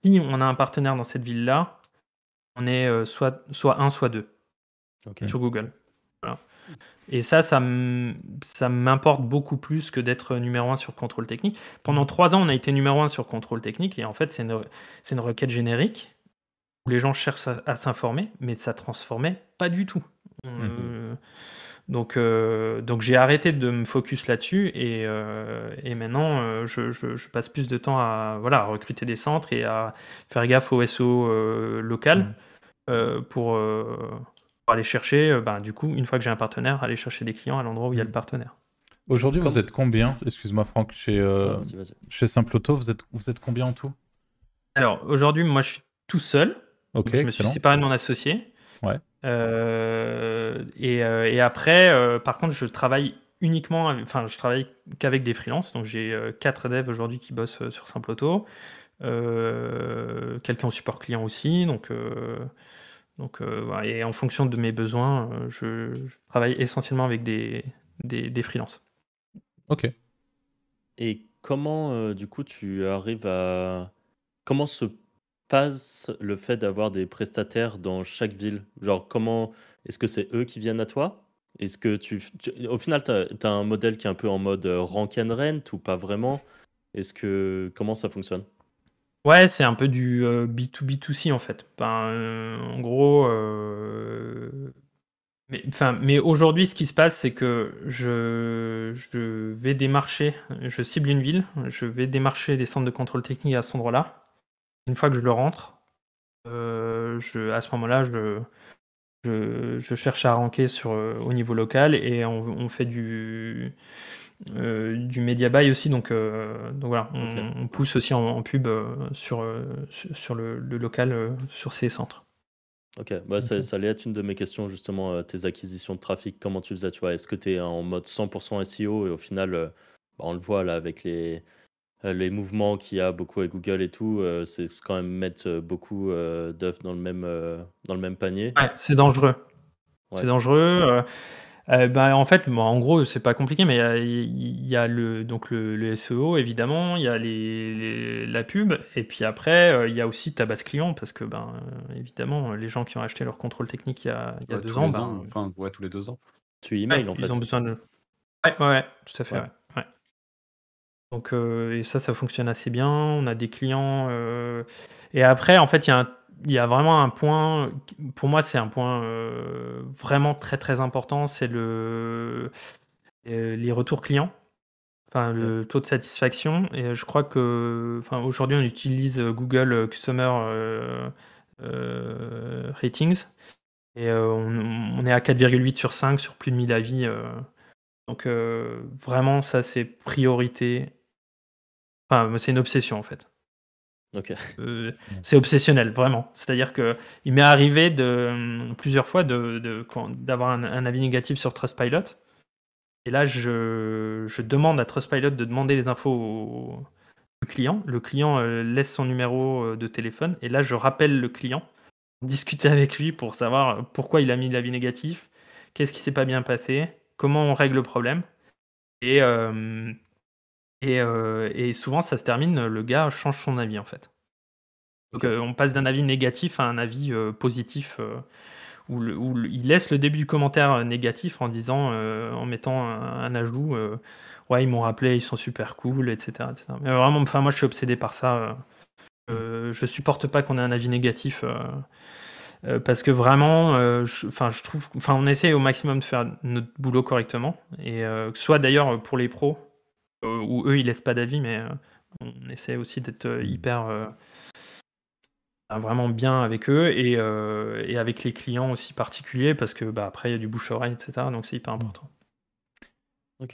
si on a un partenaire dans cette ville-là, on est euh, soit, soit un, soit deux sur Google. Et ça, ça m'importe beaucoup plus que d'être numéro un sur contrôle technique. Pendant trois ans, on a été numéro un sur contrôle technique, et en fait, c'est une, une, requête générique où les gens cherchent à, s'informer, mais ça transformait pas du tout. Mmh donc, euh, donc j'ai arrêté de me focus là-dessus et, euh, et, maintenant euh, je, je, passe plus de temps à, voilà, recruter des centres et à faire gaffe au SO local mmh. pour, aller chercher, ben, du coup, une fois que j'ai un partenaire, aller chercher des clients à l'endroit où il y a le mmh. partenaire. Aujourd'hui, vous êtes combien? Excuse-moi, Franck, chez, chez Simple Auto, vous êtes, vous êtes combien en tout? Alors, aujourd'hui, moi, je suis tout seul. Je me suis séparé de mon associé. Ouais. Euh, et, euh, et, après, euh, par contre, je travaille uniquement, enfin, je travaille qu'avec des freelances. Donc, j'ai quatre devs aujourd'hui qui bossent sur Simple Auto. quelqu'un au support client aussi. Donc, donc et en fonction de mes besoins, je, travaille essentiellement avec des, des, des freelances. Ok. Et comment, du coup, tu arrives à. Comment se passe le fait d'avoir des prestataires dans chaque ville? Genre, comment est-ce que c'est eux qui viennent à toi? Est-ce que tu, au final, tu as, un modèle qui est un peu en mode euh, rank and rent ou pas vraiment? Est-ce que comment ça fonctionne? Ouais, c'est un peu du B2B2C en fait. Ben, euh, en gros, mais, enfin, mais aujourd'hui, ce qui se passe, c'est que je, je vais démarcher, je cible une ville, je vais démarcher des centres de contrôle technique à cet endroit-là. Une fois que je le rentre, euh, je, à ce moment-là, je, je, cherche à ranker sur, euh, au niveau local et on, fait du, euh, du media buy aussi. Donc, donc voilà, on, pousse aussi en, pub sur, sur le, local, sur ces centres. Ok, bah, Ça, ça, allait être une de mes questions, justement, tes acquisitions de trafic, comment tu faisais, tu vois, est-ce que tu es en mode 100% SEO et au final, bah, on le voit là avec les, euh, les mouvements qu'il y a beaucoup avec Google et tout, euh, c'est quand même mettre euh, beaucoup d'œufs dans, le même dans le même panier. Ouais, c'est dangereux. C'est dangereux. Ben, en fait, bon, en gros, c'est pas compliqué, mais il y, a, le, donc le, SEO, évidemment, il y a les, la pub, et puis après, il y a aussi ta base client, parce que, ben, évidemment, les gens qui ont acheté leur contrôle technique il y a, il y a deux ans, ben, enfin, ouais, tous les deux ans. Tu email, en fait. Ils ont besoin de. Ouais, ouais, tout à fait, ouais. Donc et ça, ça fonctionne assez bien. On a des clients, et après en fait, il y a un il y a vraiment un point, pour moi, c'est un point euh, vraiment très très important, c'est le, euh, les retours clients, enfin le taux de satisfaction. Et je crois que, enfin aujourd'hui, on utilise Google Customer euh, Ratings et on, est à 4,8 sur 5 sur plus de 1000 avis. donc vraiment, ça c'est priorité. Enfin, c'est une obsession en fait. Euh, c'est obsessionnel, vraiment. C'est-à-dire que il m'est arrivé de, euh, plusieurs fois d'avoir un, avis négatif sur Trustpilot. Et là, je, demande à Trustpilot de demander les infos au, client. Le client euh, laisse son numéro de téléphone. Et là, je rappelle le client, discuter (laughs) avec lui pour savoir pourquoi il a mis l'avis négatif, qu'est-ce qui s'est pas bien passé, comment on règle le problème. Et, euh, et, souvent, ça se termine, le gars change son avis en fait. Donc, euh, on passe d'un avis négatif à un avis euh, positif où, il laisse le début du commentaire négatif en disant, en mettant un, ajout, ouais, ils m'ont rappelé, ils sont super cool, etc. Mais vraiment, enfin, moi, je suis obsédé par ça. je supporte pas qu'on ait un avis négatif. parce que vraiment, enfin, je, trouve, enfin, on essaie au maximum de faire notre boulot correctement, et que ce soit d'ailleurs pour les pros, euh, où eux ils laissent pas d'avis, mais euh, on essaie aussi d'être euh, hyper vraiment bien avec eux et, et, avec les clients aussi particuliers parce que bah, après il y a du bouche-oreille, etc. Donc c'est hyper important.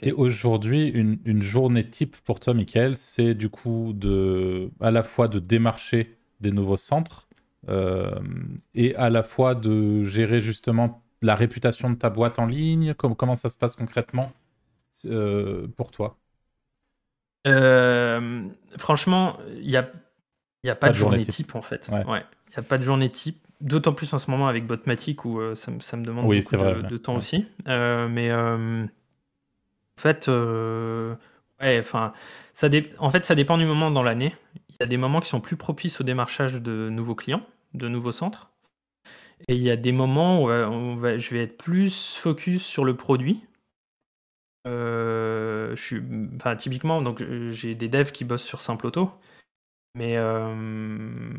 Et aujourd'hui, une, une, journée type pour toi, Michael, c'est du coup de, à la fois de démarcher des nouveaux centres et à la fois de gérer justement la réputation de ta boîte en ligne? Comment, comment ça se passe concrètement pour toi? euh, franchement, il n'y a, y a pas, de journée, type. en fait. Il ouais. n'y a pas de journée type. D'autant plus en ce moment avec Botmatic où euh, ça, ça, me demande beaucoup de, temps aussi. Euh, mais en fait, ouais, enfin, ça en fait, ça dépend du moment dans l'année. Il y a des moments qui sont plus propices au démarchage de nouveaux clients, de nouveaux centres. Et il y a des moments où on va, je vais être plus focus sur le produit euh, je suis, enfin, typiquement, donc j'ai des devs qui bossent sur Simple Auto, mais euh,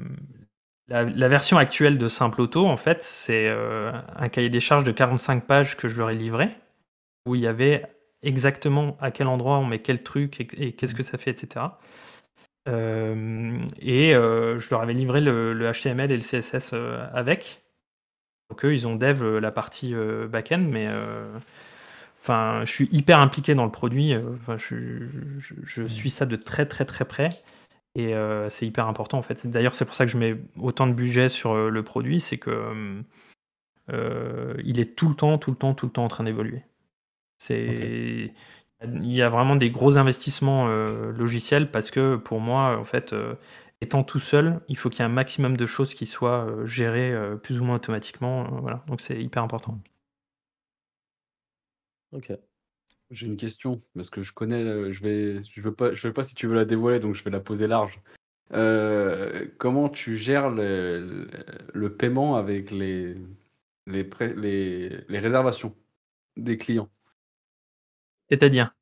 la, version actuelle de Simple Auto, en fait, c'est euh, un cahier des charges de 45 pages que je leur ai livré, où il y avait exactement à quel endroit on met quel truc et, qu'est-ce que ça fait, etc. et je leur avais livré le, HTML et le CSS avec. Donc eux, ils ont dev la partie back-end, mais Enfin, je suis hyper impliqué dans le produit. Euh, enfin, je, suis ça de très très très près. Et euh, c'est hyper important en fait. D'ailleurs, c'est pour ça que je mets autant de budget sur euh, le produit, c'est que il est tout le temps, tout le temps, tout le temps en train d'évoluer. C'est il y a vraiment des gros investissements logiciels parce que pour moi, en fait, étant tout seul, il faut qu'il y ait un maximum de choses qui soient gérées plus ou moins automatiquement. voilà, donc c'est hyper important. OK. J'ai une question, parce que je connais, je vais je veux pas je veux pas si tu veux la dévoiler, donc je vais la poser large. Euh, comment tu gères le le paiement avec les les les les réservations des clients? C'est-à-dire?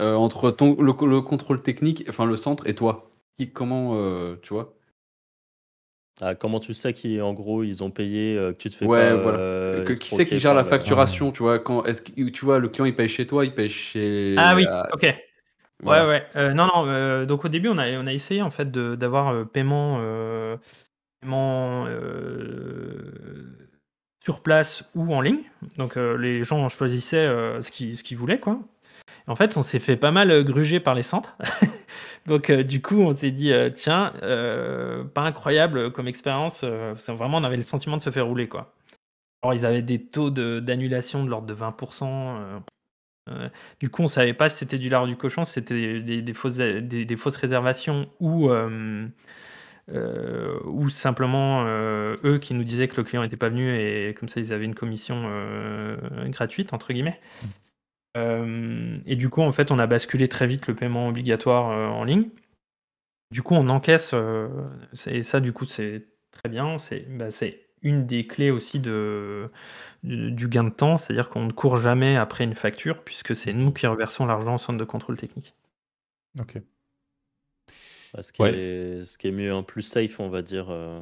Euh, entre ton le le contrôle technique, enfin le centre et toi? Qui comment, euh, tu vois? Ah, comment tu sais qu'en gros ils ont payé, euh, que tu te fais Ouais, pas voilà. Euh, qui c'est qui gère la facturation, tu vois? Quand est-ce que tu vois, le client il paye chez toi, il paye chez Ah oui, OK. Ouais, ouais. Euh, non, non, donc au début on a on a essayé en fait d'avoir, paiement, paiement, sur place ou en ligne. Donc, les gens choisissaient, ce qu'ils ce qu'ils voulaient quoi. En fait, on s'est fait pas mal, gruger par les centres. (laughs) Donc, euh, du coup, on s'est dit, euh, tiens, euh, pas incroyable comme expérience. vraiment, on avait le sentiment de se faire rouler, quoi. Alors, ils avaient des taux d'annulation de, l'ordre de 20%. du coup, on savait pas si c'était du lard du cochon, si c'était des, fausses, réservations ou, ou simplement eux qui nous disaient que le client n'était pas venu et comme ça, ils avaient une commission gratuite, entre guillemets. Euh, et du coup, en fait, on a basculé très vite le paiement obligatoire euh, en ligne. Du coup, on encaisse, euh, et ça, du coup, c'est très bien. C'est bah, une des clés aussi de, du gain de temps, c'est-à-dire qu'on ne court jamais après une facture, puisque c'est nous qui reversons l'argent au centre de contrôle technique. Ok. Bah, ce, qui Ouais. est, ce qui est mieux, en plus safe, on va dire. euh.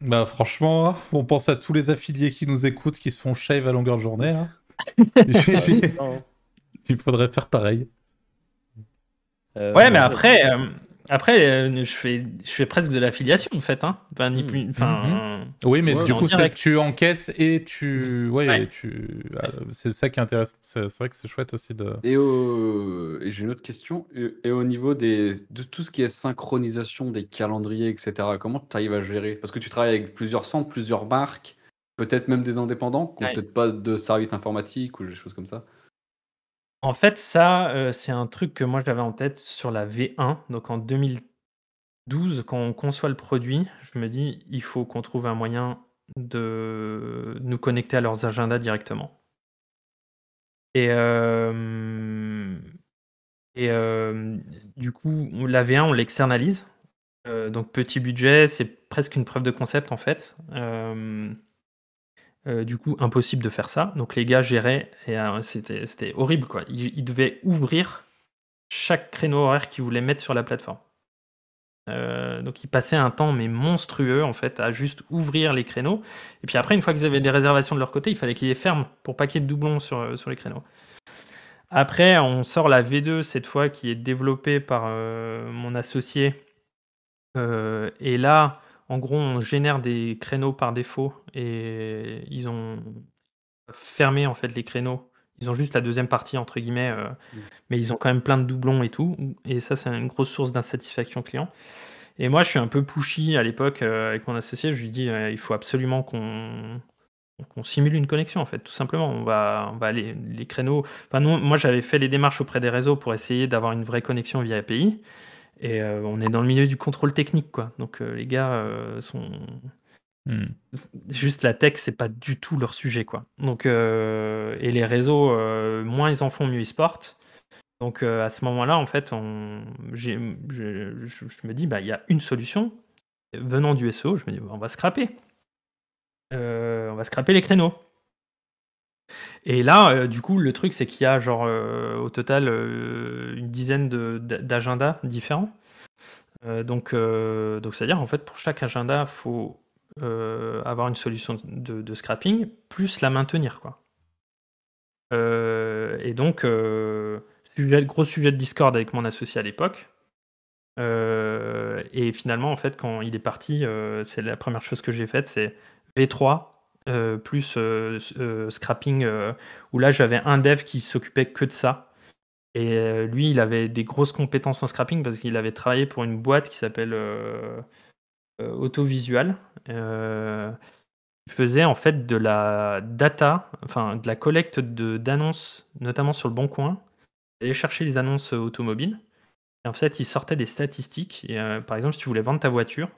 Bah franchement, hein, on pense à tous les affiliés qui nous écoutent, qui se font shave à longueur de journée. hein. (laughs) Il faudrait faire pareil. Euh, Ouais, mais après, euh, après euh, je, fais, je fais presque de l'affiliation en fait. Hein. Enfin, ni Hmm. plus, enfin, Oui, mais du coup, c'est que tu encaisses et tu. Ouais, Ouais. et tu. C'est ça qui est intéressant. C'est vrai que c'est chouette aussi de. Et, au- et j'ai une autre question. Et, et au niveau des, de tout ce qui est synchronisation des calendriers, etc., comment tu arrives à gérer? Parce que tu travailles avec plusieurs centres, plusieurs marques, peut-être même des indépendants qui n'ont Ouais. peut-être pas de service informatique ou des choses comme ça. En fait, ça, euh, c'est un truc que moi j'avais en tête sur la V1. Donc en 2012, quand on conçoit le produit, je me dis, il faut qu'on trouve un moyen de nous connecter à leurs agendas directement. Et, euh, et euh, du coup, la V1, on l'externalise. Donc petit budget, c'est presque une preuve de concept en fait. Euh, du coup, impossible de faire ça. Donc les gars géraient et euh, c'était horrible quoi. Ils, devaient ouvrir chaque créneau horaire qu'ils voulaient mettre sur la plateforme. Euh, donc ils passaient un temps mais monstrueux en fait à juste ouvrir les créneaux. Et puis après, une fois qu'ils avaient des réservations de leur côté, il fallait qu'ils les ferment pour pas qu'il y ait de doublons sur, sur les créneaux. Après, on sort la V2 cette fois qui est développée par mon associé. Et là, en gros, on génère des créneaux par défaut et ils ont fermé en fait les créneaux. Ils ont juste la deuxième partie entre guillemets, euh, mais ils ont quand même plein de doublons et tout. Et ça, c'est une grosse source d'insatisfaction client. Et moi, je suis un peu pushy à l'époque euh, avec mon associé. Je lui dis, euh, il faut absolument qu'on qu'on simule une connexion en fait, tout simplement. On va, on va aller les créneaux. Enfin, nous, moi, j'avais fait les démarches auprès des réseaux pour essayer d'avoir une vraie connexion via API. Et euh, on est dans le milieu du contrôle technique, quoi. Donc euh, les gars euh, sont Hmm. juste la tech, c'est pas du tout leur sujet, quoi. Donc et les réseaux, moins ils en font, mieux ils se portent. Donc à ce moment-là, en fait, on, je, me dis, bah il y a une solution. Venant du SEO, je me dis, bah, on va scraper. On va scraper les créneaux. Et là, euh, du coup, le truc, c'est qu'il y a genre euh, au total euh, une dizaine d'agendas différents. Donc, donc c'est-à-dire en fait pour chaque agenda, faut avoir une solution de, de scrapping plus la maintenir quoi. Et donc, sujet, gros sujet de Discord avec mon associé à l'époque. Et finalement, en fait, quand il est parti, c'est la première chose que j'ai faite, c'est V3 euh, plus euh, euh, scrapping, où là j'avais un dev qui s'occupait que de ça. Et lui, il avait des grosses compétences en scrapping parce qu'il avait travaillé pour une boîte qui s'appelle Autovisual. Il faisait en fait de la data, enfin de la collecte d'annonces, notamment sur le Bon Coin. Il allait chercher les annonces automobiles. Et en fait, il sortait des statistiques. Et, par exemple, si tu voulais vendre ta voiture,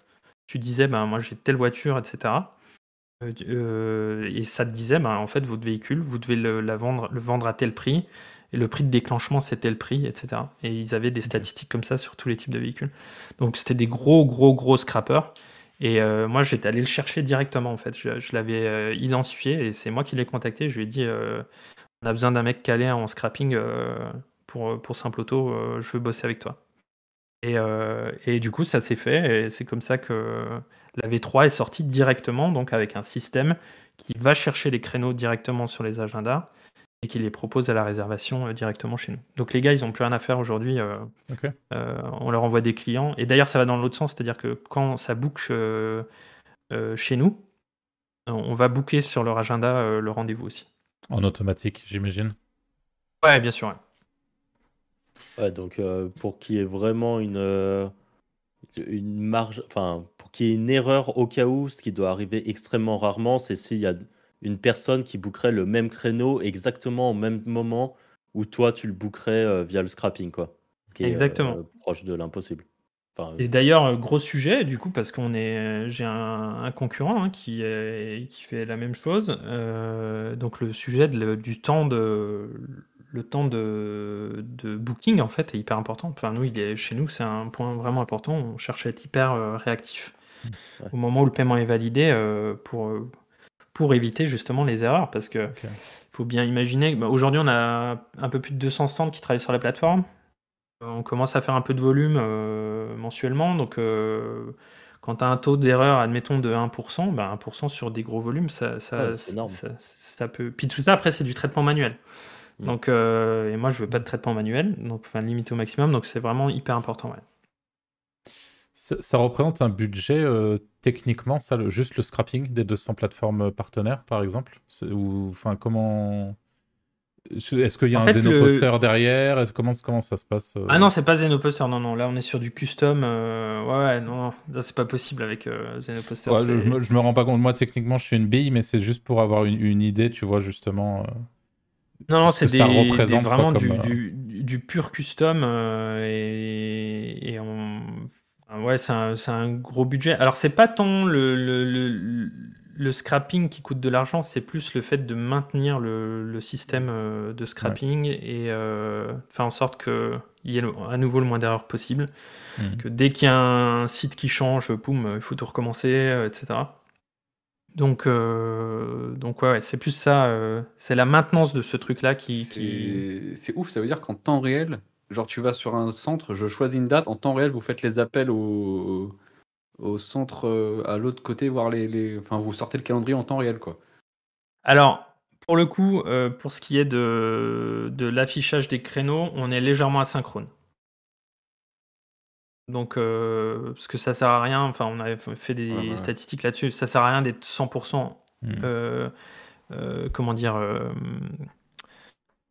tu disais, ben, moi j'ai telle voiture, etc. Euh, euh, et ça te disait, ben, en fait, votre véhicule, vous devez le, la vendre, le vendre à tel prix. Et le prix de déclenchement, c'était le prix, etc. Et ils avaient des statistiques comme ça sur tous les types de véhicules. Donc c'était des gros, gros, gros scrappers. Et euh, moi, j'étais allé le chercher directement, en fait. Je, je l'avais identifié et c'est moi qui l'ai contacté. Je lui ai dit, on a besoin d'un mec calé en scrapping pour, pour Simple Auto, euh, je veux bosser avec toi. Et, euh, et du coup, ça s'est fait. Et c'est comme ça que la V3 est sortie directement, donc avec un système qui va chercher les créneaux directement sur les agendas et qui les propose à la réservation euh, directement chez nous. Donc les gars, ils n'ont plus rien à faire aujourd'hui. euh, euh, on leur envoie des clients. Et d'ailleurs, ça va dans l'autre sens, c'est-à-dire que quand ça book chez nous, on va booker sur leur agenda le rendez-vous aussi. En automatique, j'imagine. Ouais, bien sûr. ouais. Ouais, donc euh, pour qu'il y ait vraiment une, euh, une marge, enfin, pour qu'il y ait une erreur au cas où, ce qui doit arriver extrêmement rarement, c'est s'il y a une personne qui bookerait le même créneau exactement au même moment où toi tu le bookerais euh, via le scrapping, quoi. Qui Exactement. proche de l'impossible. Enfin, Et d'ailleurs, gros sujet, du coup, parce qu'on est, j'ai un, un concurrent hein, qui, est- qui fait la même chose. donc le sujet de du temps de le temps de, de booking en fait est hyper important. Enfin nous, il est chez nous, c'est un point vraiment important. On cherche à être hyper euh, réactif Ouais. au moment où le paiement est validé euh, pour euh, pour éviter justement les erreurs, parce que faut bien imaginer. bah, Aujourd'hui, on a un peu plus de 200 stands qui travaillent sur la plateforme. On commence à faire un peu de volume. euh, mensuellement. Donc, quand tu as un taux d'erreur, admettons, de 1%, ben 1% sur des gros volumes, ça, ça, ça, peut. Puis tout ça, après, c'est du traitement manuel. Mm. Donc, et moi, je veux pas de traitement manuel, donc enfin limité au maximum. Donc, c'est vraiment hyper important. Ouais. Ça, représente un budget techniquement, ça, le, juste le scrapping des 200 plateformes partenaires, par exemple? Ou enfin, comment est-ce qu'il y a un Zenoposter derrière? Comment, comment ça se passe euh? Ah non, c'est pas Zenoposter, non, non. Là, on est sur du custom. Euh, ouais, ouais, non, là, c'est pas possible avec euh, Zenoposter. Ouais, je, me, me rends pas compte. Moi, techniquement, je suis une bille, mais c'est juste pour avoir une, idée, tu vois, justement. Non, non, c'est des, vraiment du, du, pur custom. et, et on... Ouais, c'est un, un, gros budget. Alors, c'est pas tant le, le le scrapping qui coûte de l'argent, c'est plus le fait de maintenir le, système euh, de scrapping et euh, faire en sorte qu'il y ait à nouveau le moins d'erreurs possible. Mhm. Que dès qu'il y a un site qui change, boum, il faut tout recommencer, euh, etc. Donc, donc ouais, c'est plus ça. c'est la maintenance de ce truc-là qui. C'est ouf, ça veut dire qu'en temps réel, genre tu vas sur un centre, je choisis une date, en temps réel, vous faites les appels au au centre euh, à l'autre côté, voir les, Enfin, vous sortez le calendrier en temps réel, quoi. Alors, pour le coup, euh, pour ce qui est de, de l'affichage des créneaux, on est légèrement asynchrone. Donc, euh, parce que ça sert à rien, enfin, on a fait des statistiques là-dessus, ça sert à rien d'être 100%, mmh. comment dire,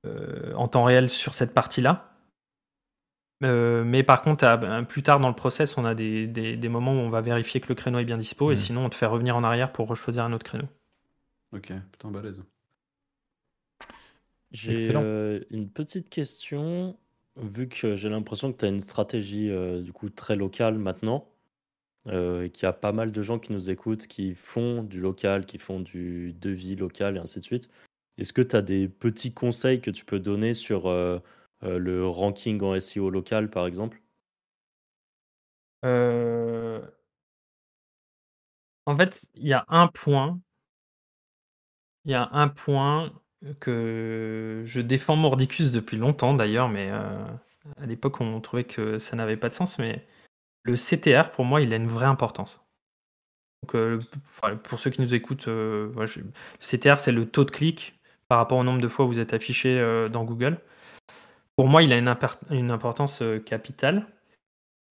en temps réel sur cette partie-là. Euh, mais par contre, plus tard dans le process, on a des, des, moments où on va vérifier que le créneau est bien dispo et hmm. sinon on te fait revenir en arrière pour choisir un autre créneau. Ok, putain, balèze. J'ai euh, une petite question, vu que j'ai l'impression que tu as une stratégie euh, du coup très locale maintenant, et qu'il y a pas mal de gens qui nous écoutent, qui font du local, qui font du devis local et ainsi de suite. Est-ce que tu as des petits conseils que tu peux donner sur euh, le ranking en SEO local, par exemple? Euh En fait, il y a un point. Il y a un point que je défends Mordicus depuis longtemps d'ailleurs, mais euh, à l'époque on trouvait que ça n'avait pas de sens, mais le CTR pour moi il a une vraie importance. Donc, pour ceux qui nous écoutent, le CTR c'est le taux de clic par rapport au nombre de fois où vous êtes affiché dans Google. Pour moi, il a une, importance euh, capitale.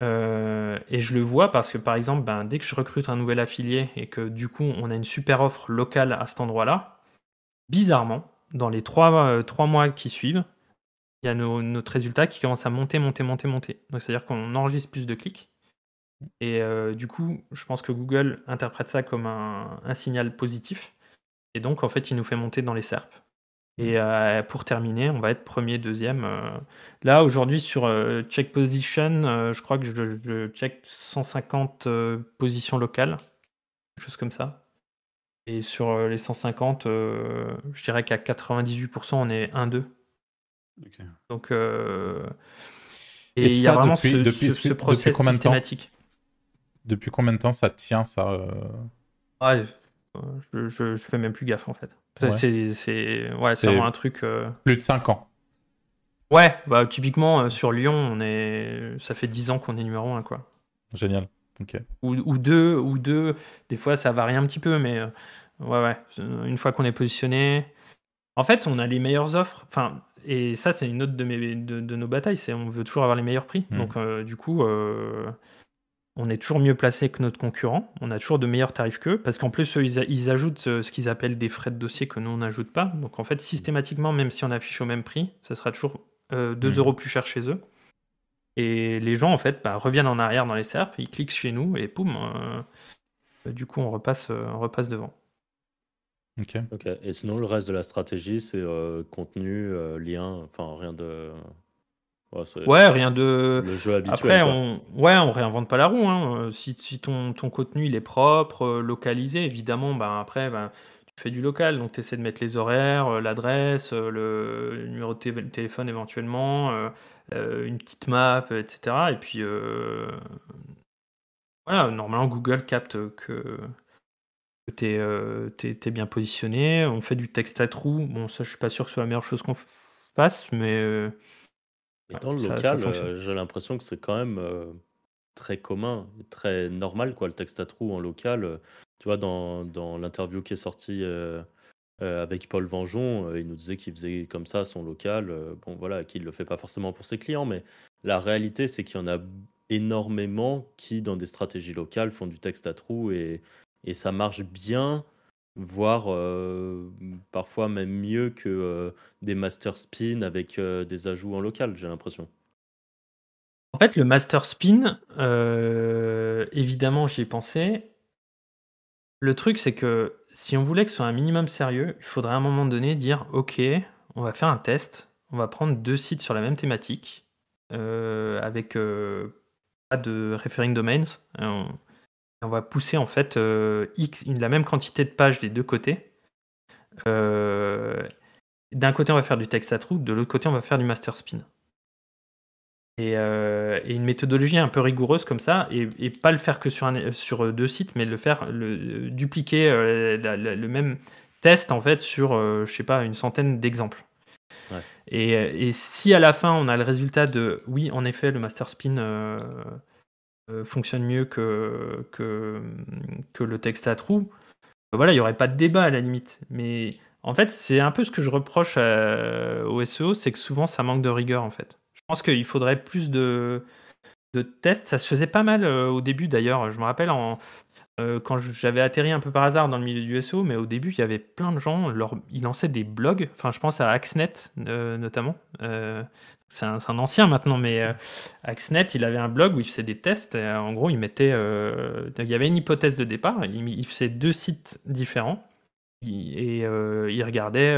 Euh, et je le vois parce que, par exemple, ben, dès que je recrute un nouvel affilié et que du coup, on a une super offre locale à cet endroit-là, bizarrement, dans les trois, euh, mois qui suivent, il y a notre résultat qui commence à monter, monter, monter, monter. Donc, c'est-à-dire qu'on enregistre plus de clics. Et du coup, je pense que Google interprète ça comme un, un, signal positif. Et donc, en fait, il nous fait monter dans les SERP. Et euh, pour terminer, on va être premier, deuxième. Euh. Là, aujourd'hui, sur euh, Check Position, je crois que je, check 150 positions locales, quelque chose comme ça. Et sur les 150, je dirais qu'à 98%, on est 1-2. Donc, et il y a vraiment ce, depuis, ce, process systématique. Depuis combien de temps ça tient, ça je, je, je, fais même plus gaffe, en fait. C'est ouais, vraiment un truc. Euh, plus de 5 ans. Ouais, bah, typiquement euh, sur Lyon, on est... ça fait 10 ans qu'on est numéro 1. Quoi. Génial. Ou, ou, deux, ou deux. Des fois, ça varie un petit peu, mais euh, ouais, ouais. Une fois qu'on est positionné. En fait, on a les meilleures offres. Enfin, et ça, c'est une autre de, mes, de, nos batailles. C'est on veut toujours avoir les meilleurs prix. Hmm. Donc, du coup, on est toujours mieux placé que notre concurrent, on a toujours de meilleurs tarifs qu'eux, parce qu'en plus, ils, ajoutent euh, ce qu'ils appellent des frais de dossier que nous, on n'ajoute pas. Donc en fait, systématiquement, même si on affiche au même prix, ça sera toujours 2 euh, mmh. euros plus cher chez eux. Et les gens, en fait, bah, reviennent en arrière dans les SERP, ils cliquent chez nous, et poum, euh, du coup, on repasse, on repasse devant. Ok. Et sinon, le reste de la stratégie, c'est contenu, lien, enfin rien de. Ouais, rien de. Le jeu habituel. Après, on, ouais, on réinvente pas la roue. Hein. Euh, si, si ton, ton, contenu il est propre, euh, localisé, évidemment, ben après, ben, tu fais du local. Donc, tu essaies de mettre les horaires, euh, l'adresse, le numéro de téléphone éventuellement, une petite map, etc. Et puis, voilà, normalement, Google capte que, tu es, bien positionné. On fait du texte à trous. Bon, ça, je suis pas sûr que ce soit la meilleure chose qu'on fasse, mais dans le local, euh, j'ai l'impression que c'est quand même très commun, très normal, quoi, le texte à trous en local. Tu vois, dans, dans l'interview qui est sortie avec Paul Vengeon, il nous disait qu'il faisait comme ça son local. bon, voilà, qu'il ne le fait pas forcément pour ses clients, mais la réalité, c'est qu'il y en a énormément qui, dans des stratégies locales, font du texte à trous et, et ça marche bien, voire parfois même mieux que des master spin avec des ajouts en local, j'ai l'impression. En fait, le master spin, évidemment, j'y ai pensé. Le truc, c'est que si on voulait que ce soit un minimum sérieux, il faudrait à un moment donné dire OK, on va faire un test, on va prendre deux sites sur la même thématique, avec pas de referring domains. On, va pousser en fait X, la même quantité de pages des deux côtés. D'un côté, on va faire du texte à trous, de l'autre côté, on va faire du master spin. Et, une méthodologie un peu rigoureuse comme ça, et, pas le faire que sur, un, sur deux sites, mais le faire, le, dupliquer le même test en fait sur, je sais pas, une centaine d'exemples. Et, si à la fin on a le résultat de oui, en effet, le master spin euh, fonctionne mieux que, que, que, le texte à trous, voilà, il n'y aurait pas de débat à la limite. Mais en fait, c'est un peu ce que je reproche au SEO, c'est que souvent ça manque de rigueur en fait. Pense qu'il faudrait plus de, tests. Ça se faisait pas mal euh, au début d'ailleurs. Je me rappelle en, euh, quand j'avais atterri un peu par hasard dans le milieu du SEO, mais au début, il y avait plein de gens, leur, ils lançaient des blogs, enfin je pense à Axnet euh, notamment, c'est un, ancien maintenant, mais Axnet, il avait un blog où il faisait des tests, en gros il mettait, il y avait une hypothèse de départ, il faisait deux sites différents, et il regardait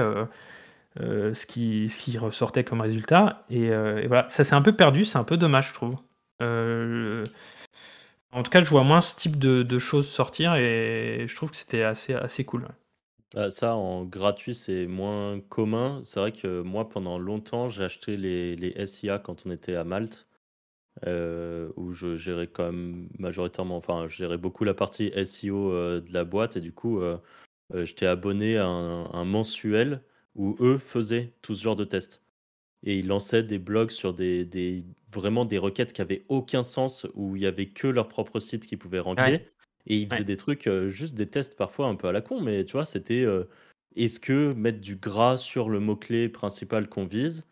ce, qui, ce ressortait comme résultat, et, et voilà, ça s'est un peu perdu, c'est un peu dommage je trouve. En tout cas, je vois moins ce type de, choses sortir et je trouve que c'était assez, assez cool. Bah, ça, en gratuit, c'est moins commun. C'est vrai que moi, pendant longtemps, j'ai acheté les, les SIA quand on était à Malte, euh, où je gérais quand même majoritairement, enfin, je gérais beaucoup la partie SEO euh, de la boîte et du coup, euh, j'étais abonné à un, mensuel où eux faisaient tout ce genre de tests. Et ils lançaient des blogs sur des, des, vraiment des requêtes qui avaient aucun sens où il y avait que leur propre site qui pouvait ranker. Et ils faisaient des trucs euh, juste des tests parfois un peu à la con mais tu vois c'était euh, est-ce que mettre du gras sur le mot clé principal qu'on vise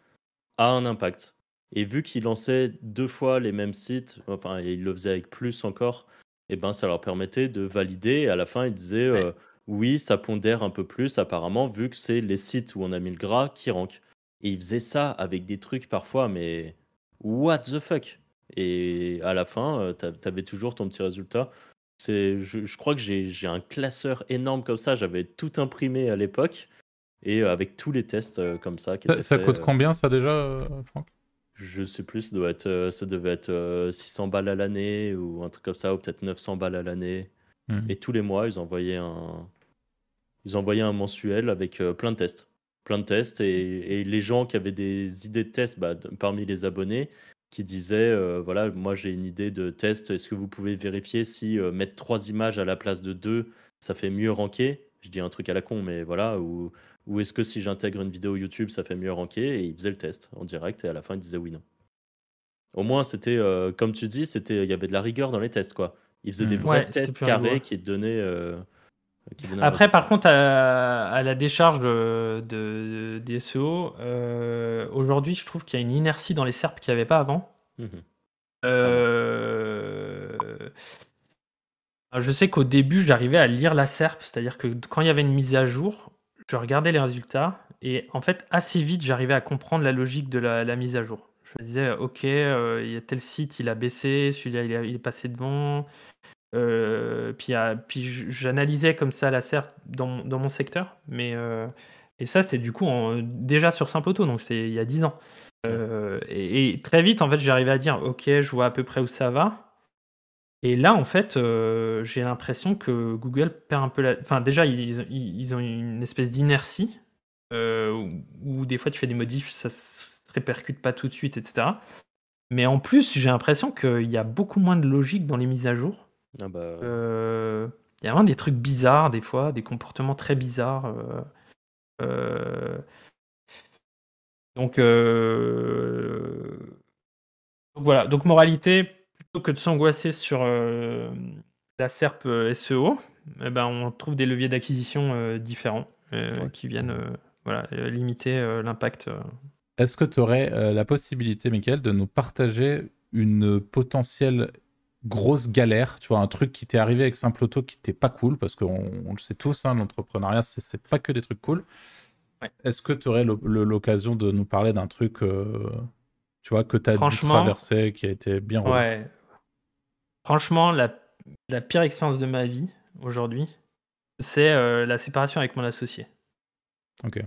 a un impact? Et vu qu'ils lançaient deux fois les mêmes sites enfin et ils le faisaient avec plus encore et eh ben ça leur permettait de valider et à la fin ils disaient euh, oui ça pondère un peu plus apparemment vu que c'est les sites où on a mis le gras qui rankent et ils faisaient ça avec des trucs parfois, mais what the fuck? Et à la fin, euh, tu avais toujours ton petit résultat. Je, je crois que j'ai un classeur énorme comme ça. J'avais tout imprimé à l'époque. Et euh, avec tous les tests euh, comme ça. Qui ça, ça coûte combien ça déjà, Franck? Je sais plus, ça, doit être, ça devait être 600 balles à l'année ou un truc comme ça, ou peut-être 900 balles à l'année. Mmh. Et tous les mois, ils envoyaient un, ils envoyaient un mensuel avec plein de tests. Plein de tests et, les gens qui avaient des idées de tests bah, parmi les abonnés qui disaient euh, voilà moi j'ai une idée de test. Est-ce que vous pouvez vérifier si euh, mettre trois images à la place de deux ça fait mieux ranker je dis un truc à la con mais voilà ou, ou est-ce que si j'intègre une vidéo YouTube ça fait mieux ranker et ils faisaient le test en direct et à la fin ils disaient oui non. Au moins c'était euh, comme tu dis c'était il y avait de la rigueur dans les tests quoi. Ils faisaient des mmh. vrais tests carrés qui donnaient après, par contre, à, la décharge de, des SEO, euh, aujourd'hui, je trouve qu'il y a une inertie dans les SERP qu'il n'y avait pas avant. Mmh euh, je sais qu'au début, j'arrivais à lire la SERP, c'est-à-dire que quand il y avait une mise à jour, je regardais les résultats et en fait, assez vite, j'arrivais à comprendre la logique de la, mise à jour. Je me disais, ok, euh, il y a tel site, il a baissé, celui-là, il, est passé devant. Euh, puis, puis j'analysais comme ça la serre dans, dans mon secteur. Mais, euh, et ça, c'était du coup déjà sur Saint-Poteau, donc c'est il y a 10 ans. Euh, et, très vite, en fait, j'arrivais à dire, ok, je vois à peu près où ça va. Et là, en fait, j'ai l'impression que Google perd un peu la. Enfin, déjà, ils, ils ont une espèce d'inertie où, des fois tu fais des modifs, ça se répercute pas tout de suite, etc. Mais en plus, j'ai l'impression qu'il y a beaucoup moins de logique dans les mises à jour. Ah bah... Euh, il y a vraiment des trucs bizarres des fois, des comportements très bizarres. Euh, euh, donc, voilà, donc moralité, plutôt que de s'angoisser sur la SERP SEO, eh ben, on trouve des leviers d'acquisition différents qui viennent voilà, limiter l'impact. Est-ce que tu aurais la possibilité, Michael, de nous partager une potentielle grosse galère, tu vois, un truc qui t'est arrivé avec Simple Auto qui t'est pas cool, parce qu'on on le sait tous, hein, l'entrepreneuriat, c'est pas que des trucs cool. Est-ce que tu aurais l'occasion de nous parler d'un truc, euh, tu vois, que tu as dû traverser, qui a été bien Ouais. Franchement, la, la, pire expérience de ma vie aujourd'hui, c'est euh, la séparation avec mon associé. Ok.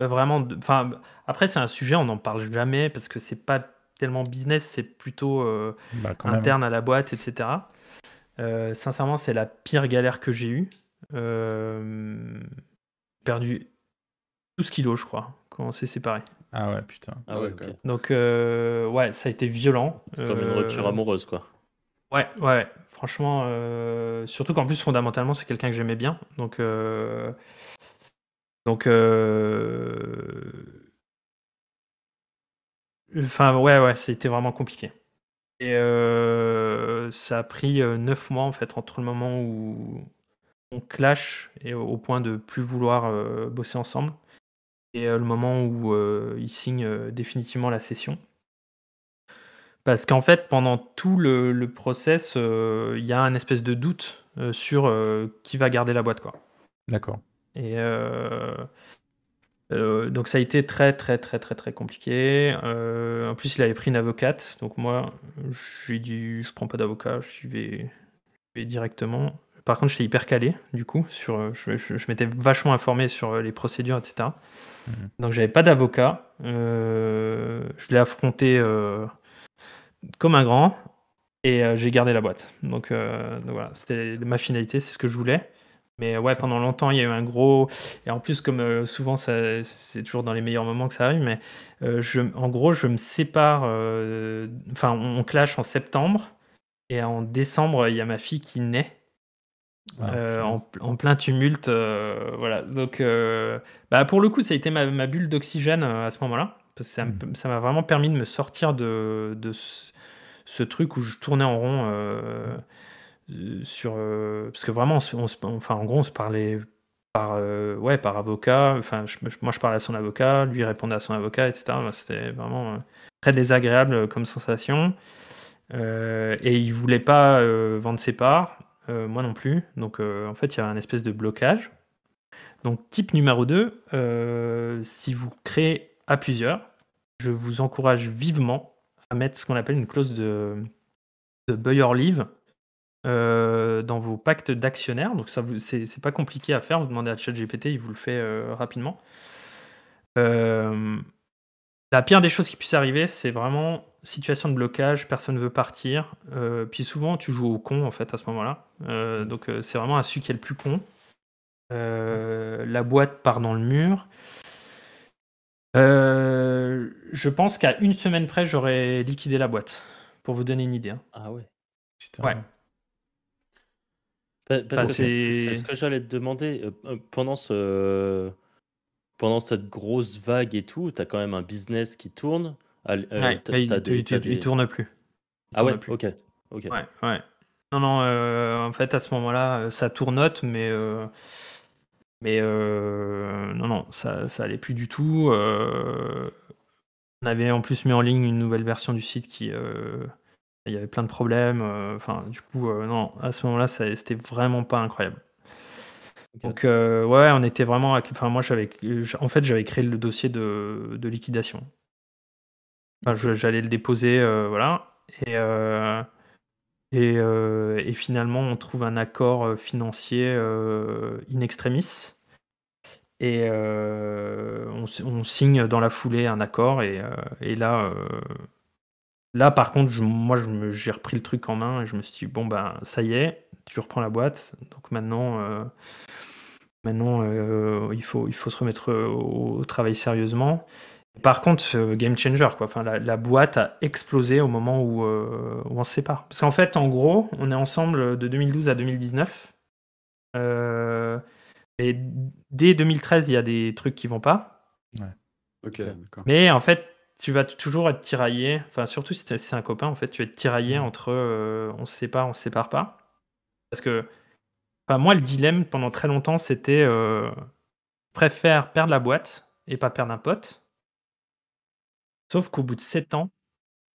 Bah, vraiment, enfin, après c'est un sujet, on n'en parle jamais parce que c'est pas tellement business, c'est plutôt euh, bah, interne à la boîte, etc. sincèrement, c'est la pire galère que j'ai eue. perdu 12 kilos, je crois, quand on s'est séparés. Ah ouais, putain. Ah ouais, Donc, euh, ouais, ça a été violent. C'est comme une euh, rupture amoureuse, quoi. Ouais, ouais. Franchement, euh, surtout qu'en plus, fondamentalement, c'est quelqu'un que j'aimais bien. Donc, donc, enfin, ouais, ouais, c'était vraiment compliqué. Et ça a pris 9 mois, en fait, entre le moment où on clash et au point de plus vouloir bosser ensemble et le moment où il signe définitivement la session. Parce qu'en fait, pendant tout le, process, il y a un espèce de doute sur qui va garder la boîte. quoi. D'accord. Et donc ça a été très très très très très compliqué. en plus, il avait pris une avocate. Donc moi, j'ai dit, je prends pas d'avocat, je vais, directement. Par contre, j'étais hyper calé, du coup, sur, je, je m'étais vachement informé sur les procédures, etc. Mhm. Donc j'avais pas d'avocat. Euh, je l'ai affronté euh, comme un grand et euh, j'ai gardé la boîte. Donc, voilà, c'était ma finalité, c'est ce que je voulais. Mais ouais, pendant longtemps, il y a eu un gros. Et en plus, comme souvent, c'est toujours dans les meilleurs moments que ça arrive, mais je, en gros, je me sépare. Enfin, on clash en septembre. Et en décembre, il y a ma fille qui naît. Ah, euh, en, plein tumulte. Euh, voilà. Donc, euh, bah, pour le coup, ça a été ma, bulle d'oxygène à ce moment-là. Hmm. ça m'a vraiment permis de me sortir de, de ce, truc où je tournais en rond. Sur, parce que vraiment, enfin, en gros, on se parlait par, ouais, par avocat. Enfin, moi, je parlais à son avocat, lui répondait à son avocat, etc. C'était vraiment très désagréable comme sensation. et il voulait pas vendre ses parts. Euh, moi non plus. Donc euh, en fait, il y a un espèce de blocage. Donc type numéro 2, euh, si vous créez à plusieurs, je vous encourage vivement à mettre ce qu'on appelle une clause de, de buy or leave dans vos pactes d'actionnaires. Donc ça, c'est pas compliqué à faire. Vous demandez à ChatGPT, il vous le fait rapidement. la pire des choses qui puissent arriver, c'est vraiment situation de blocage, personne ne veut partir. Euh, puis souvent, tu joues au con en fait à ce moment-là. Euh, donc euh, c'est vraiment à celui qui est le plus con. la boîte part dans le mur. je pense qu'à une semaine près, j'aurais liquidé la boîte. Pour vous donner une idée. Hein. Ah ouais. Ouais. Parce que c'est ce que j'allais te demander. Pendant ce pendant cette grosse vague et tout, tu as quand même un business qui tourne. Euh, il, tourne plus. ah ouais, ok. ok. Ouais, ouais. Non, non, euh, en fait, à ce moment-là, euh, ça tournote, mais. mais non, non, ça, ça allait plus du tout. on avait en plus mis en ligne une nouvelle version du site qui. Il y avait plein de problèmes. Enfin, du coup, non, à ce moment-là, c'était vraiment pas incroyable. Donc, ouais, on était vraiment. Enfin, moi, j'avais. En fait, j'avais créé le dossier de, de liquidation j'allais le déposer, euh, voilà. Et, euh, euh, et, finalement, on trouve un accord financier in extremis. Et on, signe dans la foulée un accord. Et, et là, là, par contre, moi, j'ai repris le truc en main et je me suis dit, bon, ben, ça y est, tu reprends la boîte. Donc maintenant, maintenant il, faut, il faut se remettre au travail sérieusement. Par contre, game changer, quoi. Enfin, la, boîte a explosé au moment euh, où, on se sépare. Parce qu'en fait, en gros, on est ensemble de 2012 à 2019. Euh, et dès 2013, il y a des trucs qui vont pas. Ouais. Ok, d'accord. Mais en fait, tu vas toujours être tiraillé, enfin surtout si c'est un copain en fait, tu vas être tiraillé entre euh, on se sépare, on se sépare pas. Parce que enfin, moi le dilemme pendant très longtemps c'était euh, préfère perdre la boîte et pas perdre un pote. Sauf qu'au bout de 7 ans,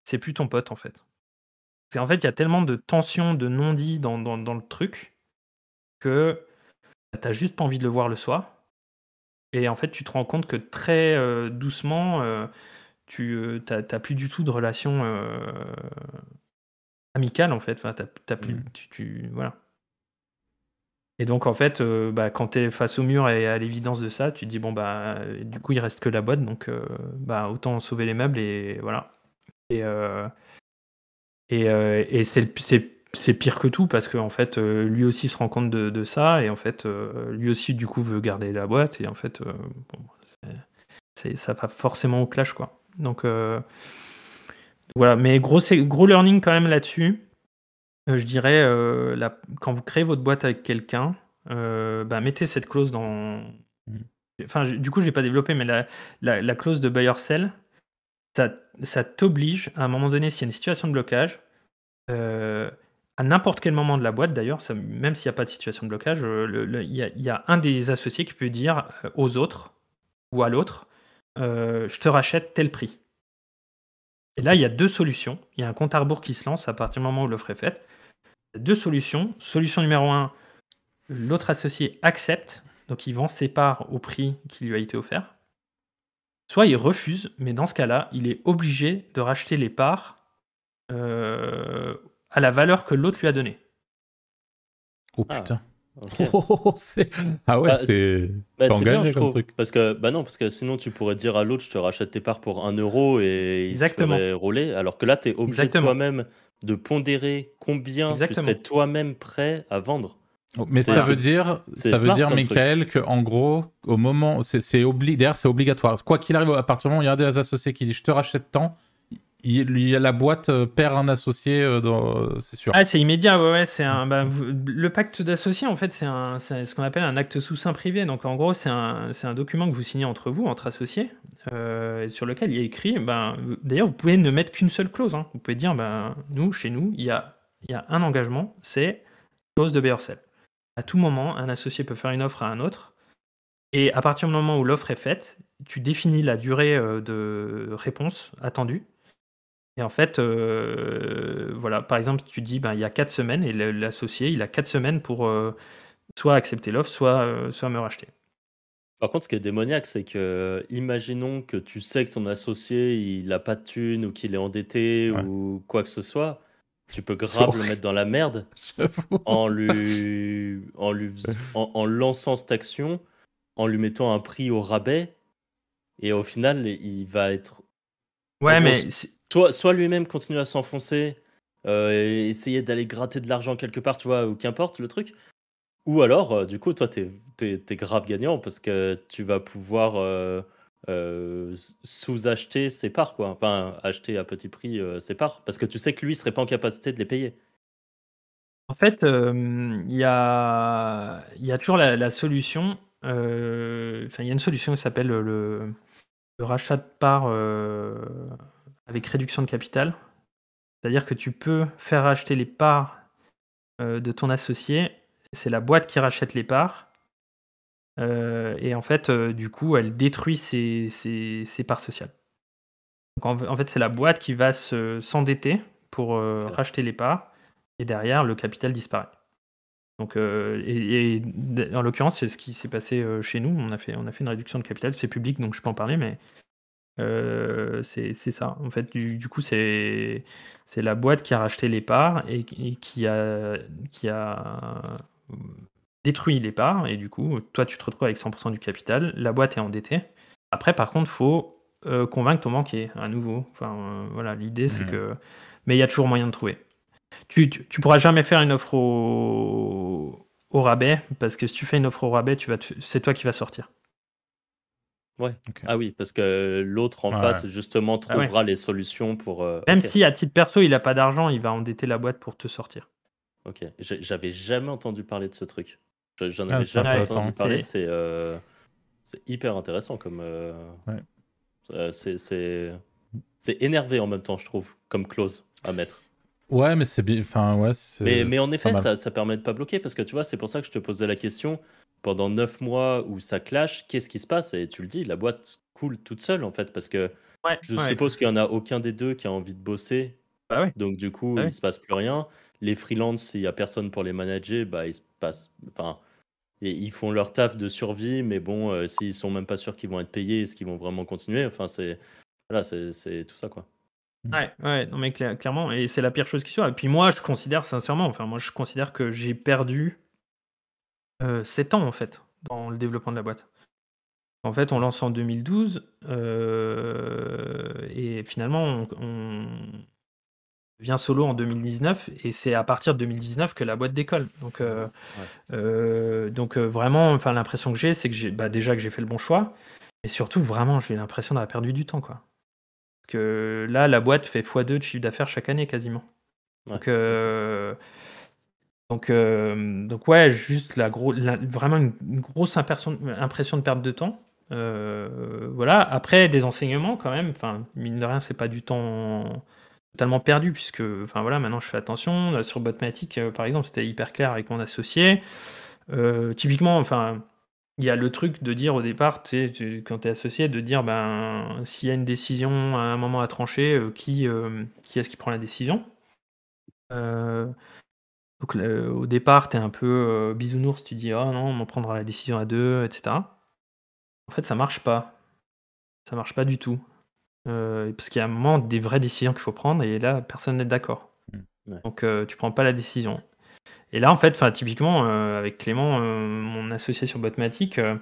c'est plus ton pote en fait. Parce qu'en fait, il y a tellement de tension, de non-dit dans, dans, dans, le truc que t'as juste pas envie de le voir le soir. Et en fait, tu te rends compte que très euh, doucement, euh, tu n'as plus du tout de relation amicale, en fait. Enfin, t'as, plus, mmh. tu, voilà. Et donc, en fait, bah, quand tu es face au mur et à l'évidence de ça, tu te dis, bon, bah, du coup, il reste que la boîte, donc bah, autant sauver les meubles et voilà. Et, et, et c'est, pire que tout parce qu'en en fait, lui aussi se rend compte de, ça et en fait, lui aussi du coup veut garder la boîte et en fait, euh, ça va forcément au clash quoi. Donc voilà, mais gros, gros learning quand même là-dessus. je dirais, quand vous créez votre boîte avec quelqu'un, bah, mettez cette clause dans. Mmh. Enfin, du coup, je l'ai pas développé, mais la, la, clause de buyer sell, ça, ça t'oblige à un moment donné, s'il y a une situation de blocage, à n'importe quel moment de la boîte d'ailleurs, même s'il n'y a pas de situation de blocage, euh, il y, a un des associés qui peut dire euh, aux autres ou à l'autre euh, Je te rachète tel prix. Et là, il y a deux solutions. Il y a un compte à rebours qui se lance à partir du moment où l'offre est faite. Deux solutions. Solution numéro un l'autre associé accepte, donc il vend ses parts au prix qui lui a été offert. Soit il refuse, mais dans ce cas-là, il est obligé de racheter les parts à la valeur que l'autre lui a donnée. Oh ah, (laughs) Oh, ah ouais, bah, c'est bah, engagé comme truc. Parce que, bah non, parce que sinon tu pourrais dire à l'autre je te rachète tes parts pour 1 euro et il Exactement. se rouler. Alors que là, tu es obligé toi-même de pondérer combien tu serais toi-même prêt à vendre. Oh, mais ça veut dire, ça veut dire, Michael, que en gros, au moment, c'est obli c'est obligatoire. Quoi qu'il arrive, à partir du moment où il y a des associés qui disent je te rachète tant, il, a la boîte euh, perd un associé, euh, euh, c'est sûr. Ah, c'est immédiat, ouais, c'est un. Bah, le pacte d'associés, en fait, c'est ce qu'on appelle un acte sous sein privé. Donc, en gros, c'est un, un, document que vous signez entre vous, entre associés, sur lequel il y a écrit. Ben, D'ailleurs, vous pouvez ne mettre qu'une seule clause. Hein. Vous pouvez dire, ben, nous, chez nous, il y a, il y a un engagement, c'est clause de BRCL. À tout moment, un associé peut faire une offre à un autre. Et à partir du moment où l'offre est faite, tu définis la durée de réponse attendue et en fait, euh, voilà, par exemple, tu dis, ben, il y a quatre semaines, et l'associé, il a quatre semaines pour euh, soit accepter l'offre, soit, euh, soit me racheter. Par contre, ce qui est démoniaque, c'est que, imaginons que tu sais que ton associé, il n'a pas de thune ou qu'il est endetté ou quoi que ce soit, tu peux grave le mettre dans la merde (laughs) (laughs) en lui, en, lui en, lançant cette action, en lui mettant un prix au rabais, et au final, il va être. Ouais, mais soit, lui-même continue à s'enfoncer, euh, et essayer d'aller gratter de l'argent quelque part, tu vois, ou qu'importe le truc. Ou alors, euh, du coup, toi, t'es es, grave gagnant parce que tu vas pouvoir euh, sous-acheter ses parts, quoi. Enfin, acheter à petit prix ses parts, parce que tu sais que lui serait pas en capacité de les payer. En fait, il y, a, y a toujours la, solution. Enfin, il y a une solution qui s'appelle le, le, rachat de parts avec réduction de capital. C'est-à-dire que tu peux faire racheter les parts euh, de ton associé. C'est la boîte qui rachète les parts. Euh, et en fait, euh, du coup, elle détruit ses, parts sociales. Donc en, fait, c'est la boîte qui va s'endetter pour racheter les parts. Et derrière, le capital disparaît. Donc, et, en l'occurrence, c'est ce qui s'est passé chez nous. On a, fait, on a fait une réduction de capital. C'est public, donc je peux en parler, mais euh, c'est ça. En fait, du, coup, c'est la boîte qui a racheté les parts et, qui, a, qui a détruit les parts. Et du coup, toi, tu te retrouves avec 100% du capital. La boîte est endettée. Après, par contre, faut euh, convaincre ton banquier à nouveau. Enfin, euh, voilà, l'idée, c'est mmh. que. Mais il y a toujours moyen de trouver. Tu, tu, pourras jamais faire une offre au, au rabais parce que si tu fais une offre au rabais, tu vas c'est toi qui vas sortir. Ouais. Ah oui, parce que l'autre en face, justement, ah trouvera les solutions pour. Euh, Même si à titre perso, il n'a pas d'argent, il va endetter la boîte pour te sortir. Ok. J'avais jamais entendu parler de ce truc. J'en ah, avais jamais entendu parler. Euh, c'est hyper intéressant comme. Euh, c'est. c'est énervé en même temps, je trouve, comme clause à mettre. Ouais, mais c'est bien. Enfin, ouais, Mais, mais en effet, ça, ça permet de pas bloquer parce que tu vois, c'est pour ça que je te posais la question. Pendant neuf mois où ça clash, qu'est-ce qui se passe? Et tu le dis, la boîte coule toute seule en fait parce que Ouais, je ouais. suppose qu'il y en a aucun des deux qui a envie de bosser. Bah ouais. Donc du coup, Bah il oui. se passe plus rien. Les freelances, s'il y a personne pour les manager, bah il se passe. Enfin, et ils font leur taf de survie, mais bon, euh, s'ils sont même pas sûrs qu'ils vont être payés, est-ce qu'ils vont vraiment continuer? Enfin, c'est voilà, c'est tout ça quoi. Ouais, ouais, non mais cla- clairement, et c'est la pire chose qui soit. Et puis moi, je considère sincèrement, enfin moi je considère que j'ai perdu euh, 7 ans en fait dans le développement de la boîte. En fait, on lance en 2012 euh, et finalement on, on devient solo en 2019 et c'est à partir de 2019 que la boîte décolle. Donc, euh, euh, donc euh, vraiment, enfin l'impression que j'ai, c'est que j'ai bah, déjà que j'ai fait le bon choix, et surtout vraiment j'ai l'impression d'avoir perdu du temps quoi. Parce que là, la boîte fait x2 de chiffre d'affaires chaque année quasiment. Donc, euh, donc, euh, donc ouais, juste la gros, vraiment une, grosse impression, impression de perte de temps. Euh, voilà. Après, des enseignements quand même. Enfin, mine de rien, c'est pas du temps totalement perdu puisque, enfin voilà, maintenant je fais attention. Sur Botmatic, euh, par exemple, c'était hyper clair avec mon associé. Typiquement, enfin, il y a le truc de dire au départ, quand tu es associé, de dire ben, s'il y a une décision à un moment à trancher, qui, qui est-ce qui prend la décision? Donc le- au départ, tu es un peu euh, bisounours, tu dis ah non, on prendra la décision à deux, etc. En fait, ça marche pas. Ça marche pas du tout. Euh, parce qu'il y a un moment des vraies décisions qu'il faut prendre et là, personne n'est d'accord. Mm. Ouais. Donc euh, tu prends pas la décision. Et là, en fait, typiquement, euh, avec Clément, euh, mon associé sur Botmatic, euh,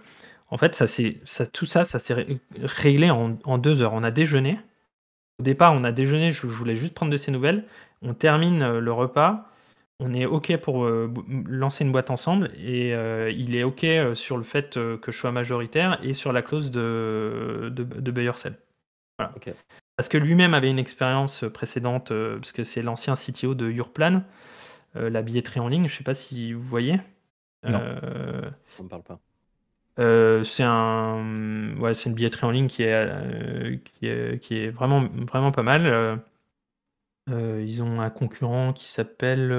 en fait, ça, tout ça, ça s'est ré- réglé en, en deux heures. On a déjeuné. Au départ, on a déjeuné, je, je voulais juste prendre de ses nouvelles. On termine euh, le repas. On est OK pour euh, lancer une boîte ensemble. Et euh, il est OK euh, sur le fait euh, que je sois majoritaire et sur la clause de, de, de buy or sell. Voilà. Ok. Parce que lui-même avait une expérience précédente, euh, parce que c'est l'ancien CTO de Yourplan, euh, la billetterie en ligne. Je sais pas si vous voyez. Non. Euh, Ça me parle pas. euh, c'est un, ouais, c'est une billetterie en ligne qui est, euh, qui est, qui est vraiment, vraiment pas mal. Ils ont un concurrent qui s'appelle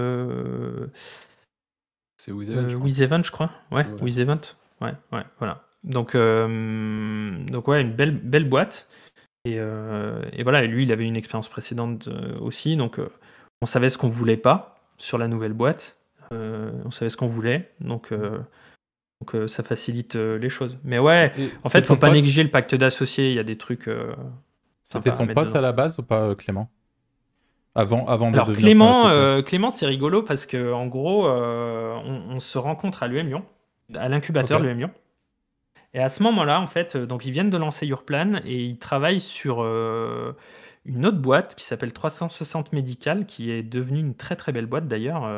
C'est Wizeven, je crois. WizEvent, je crois. Ouais, Ouais. WizEvent. Ouais, ouais, voilà. Donc, donc ouais, une belle, belle boîte. Et, et voilà, et lui, il avait une expérience précédente aussi. Donc, on savait ce qu'on voulait pas sur la nouvelle boîte. On savait ce qu'on voulait. Donc, euh, donc ça facilite les choses. Mais ouais, Et en c'est fait, faut ton pas pote- négliger le pacte d'associés. Il y a des trucs. C'était à ton mettre pote dedans. à la base ou pas, euh, Clément? Avant, Alors Clément, euh, Clément, c'est rigolo parce que en gros, euh, on, on se rencontre à l'UM Lyon, à l'incubateur Ok. l'UM Lyon. Et à ce moment-là, en fait, euh, donc ils viennent de lancer Yourplan et ils travaillent sur euh, une autre boîte qui s'appelle 360 Médical, qui est devenue une très très belle boîte d'ailleurs,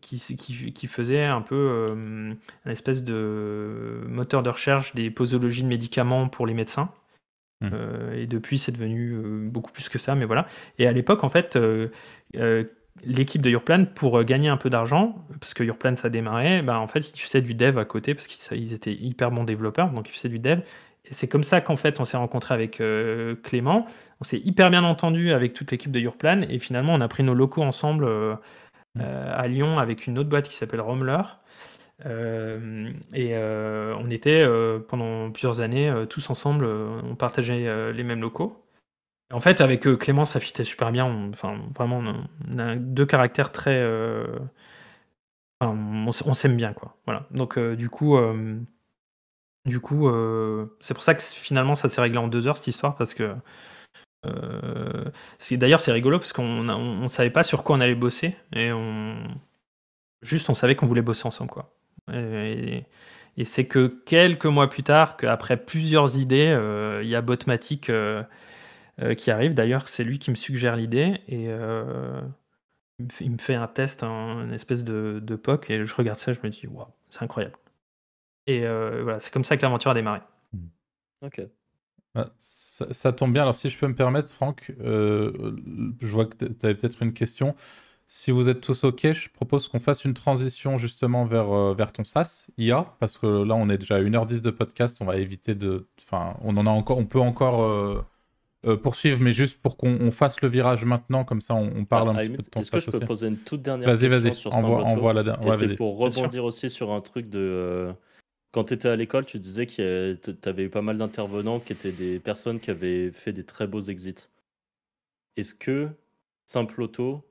qui, qui, qui faisait un peu euh, un espèce de moteur de recherche des posologies de médicaments pour les médecins. Mhm. Euh, et depuis, c'est devenu euh, beaucoup plus que ça, mais voilà. Et à l'époque, en fait, euh, l'équipe de Yourplan, pour gagner un peu d'argent, parce que Yourplan, ça démarrait, ben, en fait, ils faisaient du dev à côté, parce qu'ils ils étaient hyper bons développeurs, donc ils faisaient du dev. Et c'est comme ça qu'en fait, on s'est rencontré avec euh, Clément. On s'est hyper bien entendu avec toute l'équipe de Yourplan, et finalement, on a pris nos locaux ensemble euh, à Lyon avec une autre boîte qui s'appelle Romler. Euh, et euh, on était euh, pendant plusieurs années tous ensemble, on partageait les mêmes locaux. En fait, avec Clément, ça fitait super bien. Enfin, vraiment, on a, deux caractères très. on, s'aime bien, quoi. Voilà. Donc, du coup, du coup, c'est pour ça que finalement, ça s'est réglé en deux heures cette histoire, parce que. D'ailleurs, c'est rigolo parce qu'on on savait pas sur quoi on allait bosser et on juste on savait qu'on voulait bosser ensemble, quoi. Et, et c'est que quelques mois plus tard, qu'après plusieurs idées, euh, il y a Botmatic euh, euh, qui arrive. D'ailleurs, c'est lui qui me suggère l'idée et euh, il me fait- un test, un- une espèce de, de POC, et je regarde ça, je me dis, waouh, c'est incroyable. Et euh, voilà, c'est comme ça que l'aventure a démarré. Ok. Ah, Ça, ça tombe bien. Alors, si je peux me permettre, Franck, euh, je vois que tu avais peut-être une question. Si vous êtes tous OK, je propose qu'on fasse une transition justement vers, euh, vers ton SaaS IA, parce que là, on est déjà à 1h10 de podcast, on va éviter de... Enfin, on en a encore, on peut encore euh, euh, poursuivre, mais juste pour qu'on fasse le virage maintenant, comme ça, on, parle Ah, un petit peu de ton Est-ce que SaaS je peux aussi. poser une toute dernière Vas-y, question vas-y, sur envoie, la dernière. Ouais, c'est vas-y. pour rebondir aussi sur un truc de. quand tu étais à l'école, tu disais que tu avais eu pas mal d'intervenants qui étaient des personnes qui avaient fait des très beaux exits. Est-ce que Simple Auto,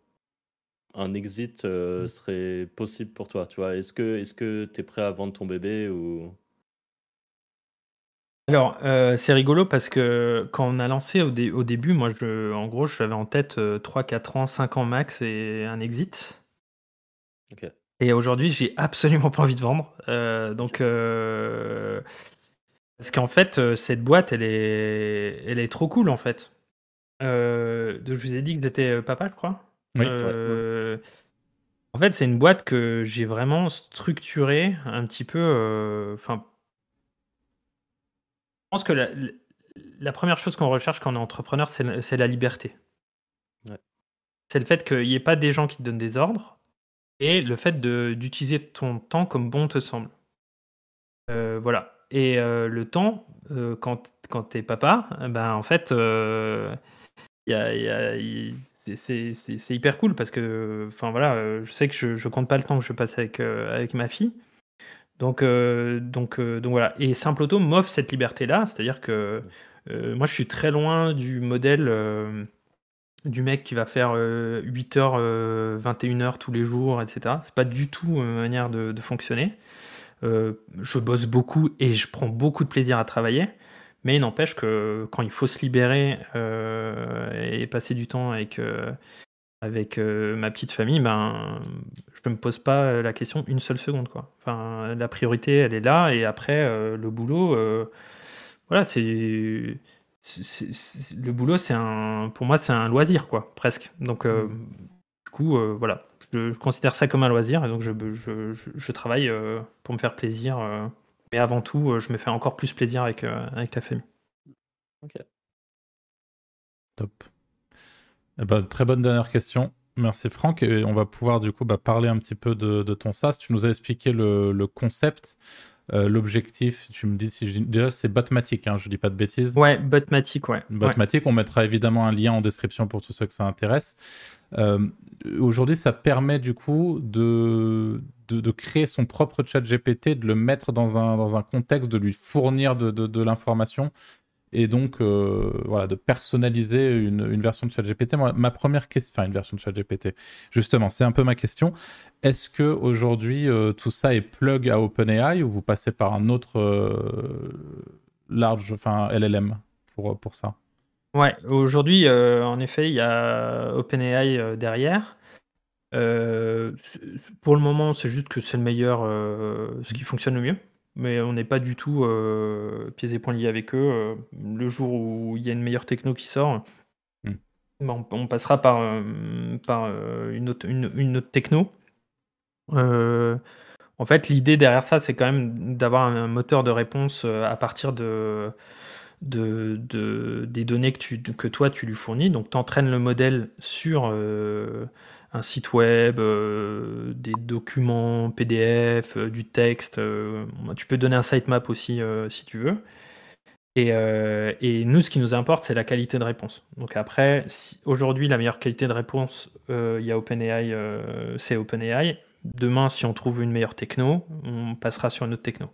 un exit euh, serait possible pour toi tu vois? Est-ce que est-ce que tu es prêt à vendre ton bébé ou? Alors, euh, c'est rigolo parce que quand on a lancé au, dé- au début, moi, je, en gros, j'avais en tête euh, 3, 4 ans, 5 ans max et un exit. Ok. Et aujourd'hui, j'ai absolument pas envie de vendre. Euh, donc, parce qu'en fait, cette boîte, elle est, elle est trop cool, en fait. Je vous ai dit que j'étais papa, je crois. Oui. Euh, En fait, c'est une boîte que j'ai vraiment structurée un petit peu. euh, Enfin, je pense que la, la première chose qu'on recherche quand on est entrepreneur, c'est la, liberté. Ouais. C'est le fait qu'il n'y ait pas des gens qui te donnent des ordres et le fait d'utiliser ton temps comme bon te semble. Euh, voilà. Et euh, le temps, euh, quand, quand tu es papa, ben, en fait, euh, il y a- y c'est- hyper cool parce que enfin voilà, euh, je sais que je, je compte pas le temps que je passe avec, euh, avec ma fille. Donc, euh, donc, donc voilà. Et Simple Auto m'offre cette liberté-là, c'est-à-dire que moi je suis très loin du modèle du mec qui va faire 8h, 21h tous les jours, etc. C'est pas du tout ma manière de, fonctionner. Je bosse beaucoup et je prends beaucoup de plaisir à travailler. Mais il n'empêche que quand il faut se libérer euh, et passer du temps avec, euh, avec euh, ma petite famille, ben, je ne me pose pas la question une seule seconde. Quoi. Enfin, la priorité, elle est là. Et après, le boulot, voilà, c'est. le boulot, c'est un, pour moi, c'est un loisir, quoi, presque. Donc, euh, du coup, euh, voilà, je, je considère ça comme un loisir et donc je, je, je- je travaille euh, pour me faire plaisir. Mais avant tout, euh, je me fais encore plus plaisir avec, euh, avec la famille. Top. Eh ben, très bonne dernière question. Merci Franck. Et on va pouvoir du coup bah, parler un petit peu de, de ton SaaS. Tu nous as expliqué le, le concept, euh, l'objectif. Tu me dis si déjà c'est Botmatic, hein, je dis pas de bêtises. Ouais, Botmatic, ouais. ouais. Botmatic, on mettra évidemment un lien en description pour tous ceux que ça intéresse. Euh, Aujourd'hui, ça permet du coup de, de, de créer son propre chat GPT, de le mettre dans un, dans un contexte, de lui fournir de, de, de l'information et donc euh, voilà, de personnaliser une, version de chat GPT. Moi, ma première question, enfin une version de chat GPT, justement, c'est un peu ma question. Est-ce que aujourd'hui euh, tout ça est plug à OpenAI ou vous passez par un autre euh, large, enfin LLM pour, pour ça? Ouais, aujourd'hui, en effet, il y a OpenAI derrière. Pour le moment, c'est juste que c'est le meilleur, ce qui fonctionne le mieux. Mais on n'est pas du tout euh, pieds et poings liés avec eux. Euh, le jour où il y a une meilleure techno qui sort, Mm. ben, on, on passera par, euh, par euh, une, autre, une, une autre techno. En fait, l'idée derrière ça, c'est quand même d'avoir un moteur de réponse à partir de, de, de- des données que, tu, que toi tu lui fournis. Donc tu entraînes le modèle sur un site web, euh, des documents PDF, euh, du texte. euh, tu peux donner un sitemap aussi si tu veux. Et, nous, ce qui nous importe, c'est la qualité de réponse. Donc après, aujourd'hui, la meilleure qualité de réponse, il y a OpenAI, c'est OpenAI. Demain, si on trouve une meilleure techno, on passera sur une autre techno.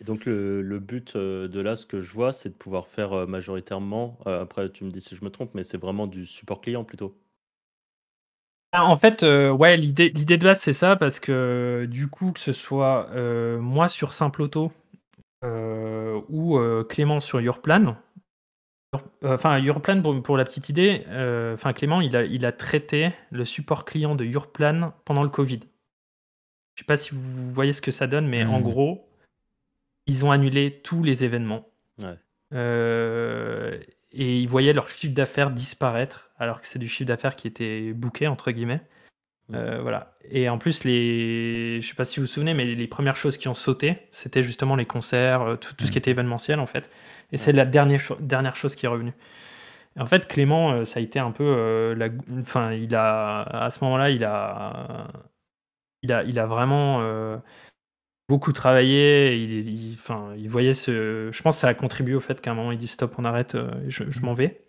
Et donc le, le but euh, de là, ce que je vois, c'est de pouvoir faire euh, majoritairement, euh, après tu me dis si je me trompe, mais c'est vraiment du support client plutôt. Ah, En fait, euh, ouais, l'idée, l'idée de base, c'est ça, parce que du coup, que ce soit euh, moi sur Simple Auto euh, ou euh, Clément sur Yourplan, Your- euh, enfin, Yourplan, pour, pour la petite idée, euh, enfin, Clément, il a, il a traité le support client de Yourplan pendant le Covid. Je sais pas si vous voyez ce que ça donne, mais en Mhm. gros, ils ont annulé tous les événements. Ouais. Euh, et ils voyaient leur chiffre d'affaires disparaître, alors que c'est du chiffre d'affaires qui était booké, entre guillemets. Euh, voilà. Et en plus, les... je sais pas si vous vous souvenez, mais les premières choses qui ont sauté, c'était justement les concerts, euh, tout, tout ce qui était événementiel, en fait. Et c'est la dernière, cho- dernière chose qui est revenue. En fait, Clément, ça a été un peu la, enfin, il a à ce moment-là, il a, il a, il a vraiment beaucoup travaillé. Il, enfin, il voyait ce. Je pense que ça a contribué au fait qu'à un moment il dit stop, on arrête, je, je m'en vais.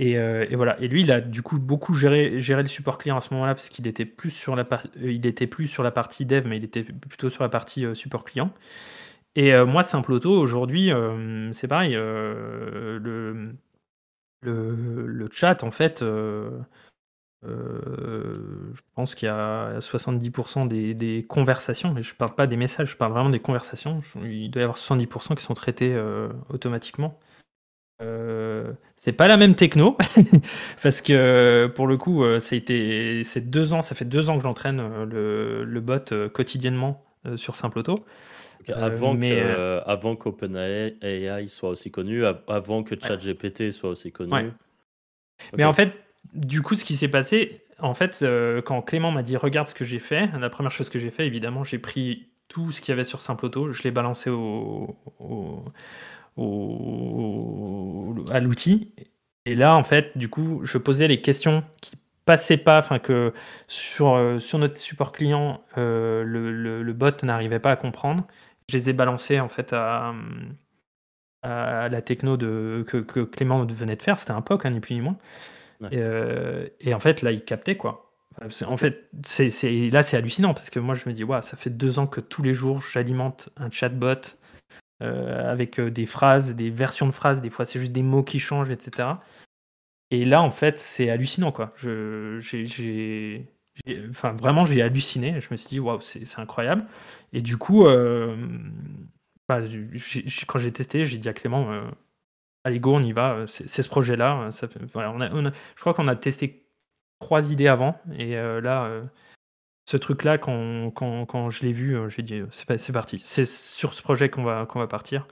Euh, et, voilà. Et lui, il a du coup beaucoup géré, géré le support client à ce moment-là parce qu'il était plus sur la euh, il était plus sur la partie dev, mais il était plutôt sur la partie euh, support client. Et moi, Simple Auto, aujourd'hui, c'est pareil. le, le, chat, en fait, je pense qu'il y a 70% des, des, conversations, mais je ne parle pas des messages, je parle vraiment des conversations. Il doit y avoir 70% qui sont traités automatiquement. Euh, c'est pas la même techno (laughs) parce que pour le coup, euh, c'est deux ans, ça fait deux ans que j'entraîne euh, le, bot quotidiennement sur Simple Auto. Avant mais, avant qu'OpenAI soit aussi connu, avant que ChatGPT soit aussi connu. Mais en fait, du coup, ce qui s'est passé, en fait, quand Clément m'a dit regarde ce que j'ai fait, la première chose que j'ai fait, évidemment, j'ai pris tout ce qu'il y avait sur Simple Auto, je l'ai balancé à l'outil. Et là, en fait, du coup, je posais les questions qui passaient pas, enfin que sur, euh, notre support client, euh, le, bot n'arrivait pas à comprendre. Je les ai balancés en fait à, à la techno que, Clément venait de faire. C'était un POC, hein, ni plus ni moins. Et, euh, et, en fait, là, il captait quoi. En fait, c'est, là, c'est hallucinant parce que moi, je me dis, ouais, ça fait deux ans que tous les jours, j'alimente un chatbot euh, avec euh, des phrases, des versions de phrases, des fois c'est juste des mots qui changent, etc. Et là, en fait, c'est hallucinant, quoi. Je, j'ai, enfin, vraiment, j'ai halluciné. Je me suis dit, waouh, c'est, incroyable. Et du coup, bah, quand j'ai testé, j'ai dit à Clément, allez, go, on y va. C'est, ce projet-là. Ça voilà, on a, je crois qu'on a testé trois idées avant. Et là, ce truc-là, quand, quand, quand, je l'ai vu, euh, j'ai dit euh, c'est parti. C'est sur ce projet qu'on va, qu'on va partir.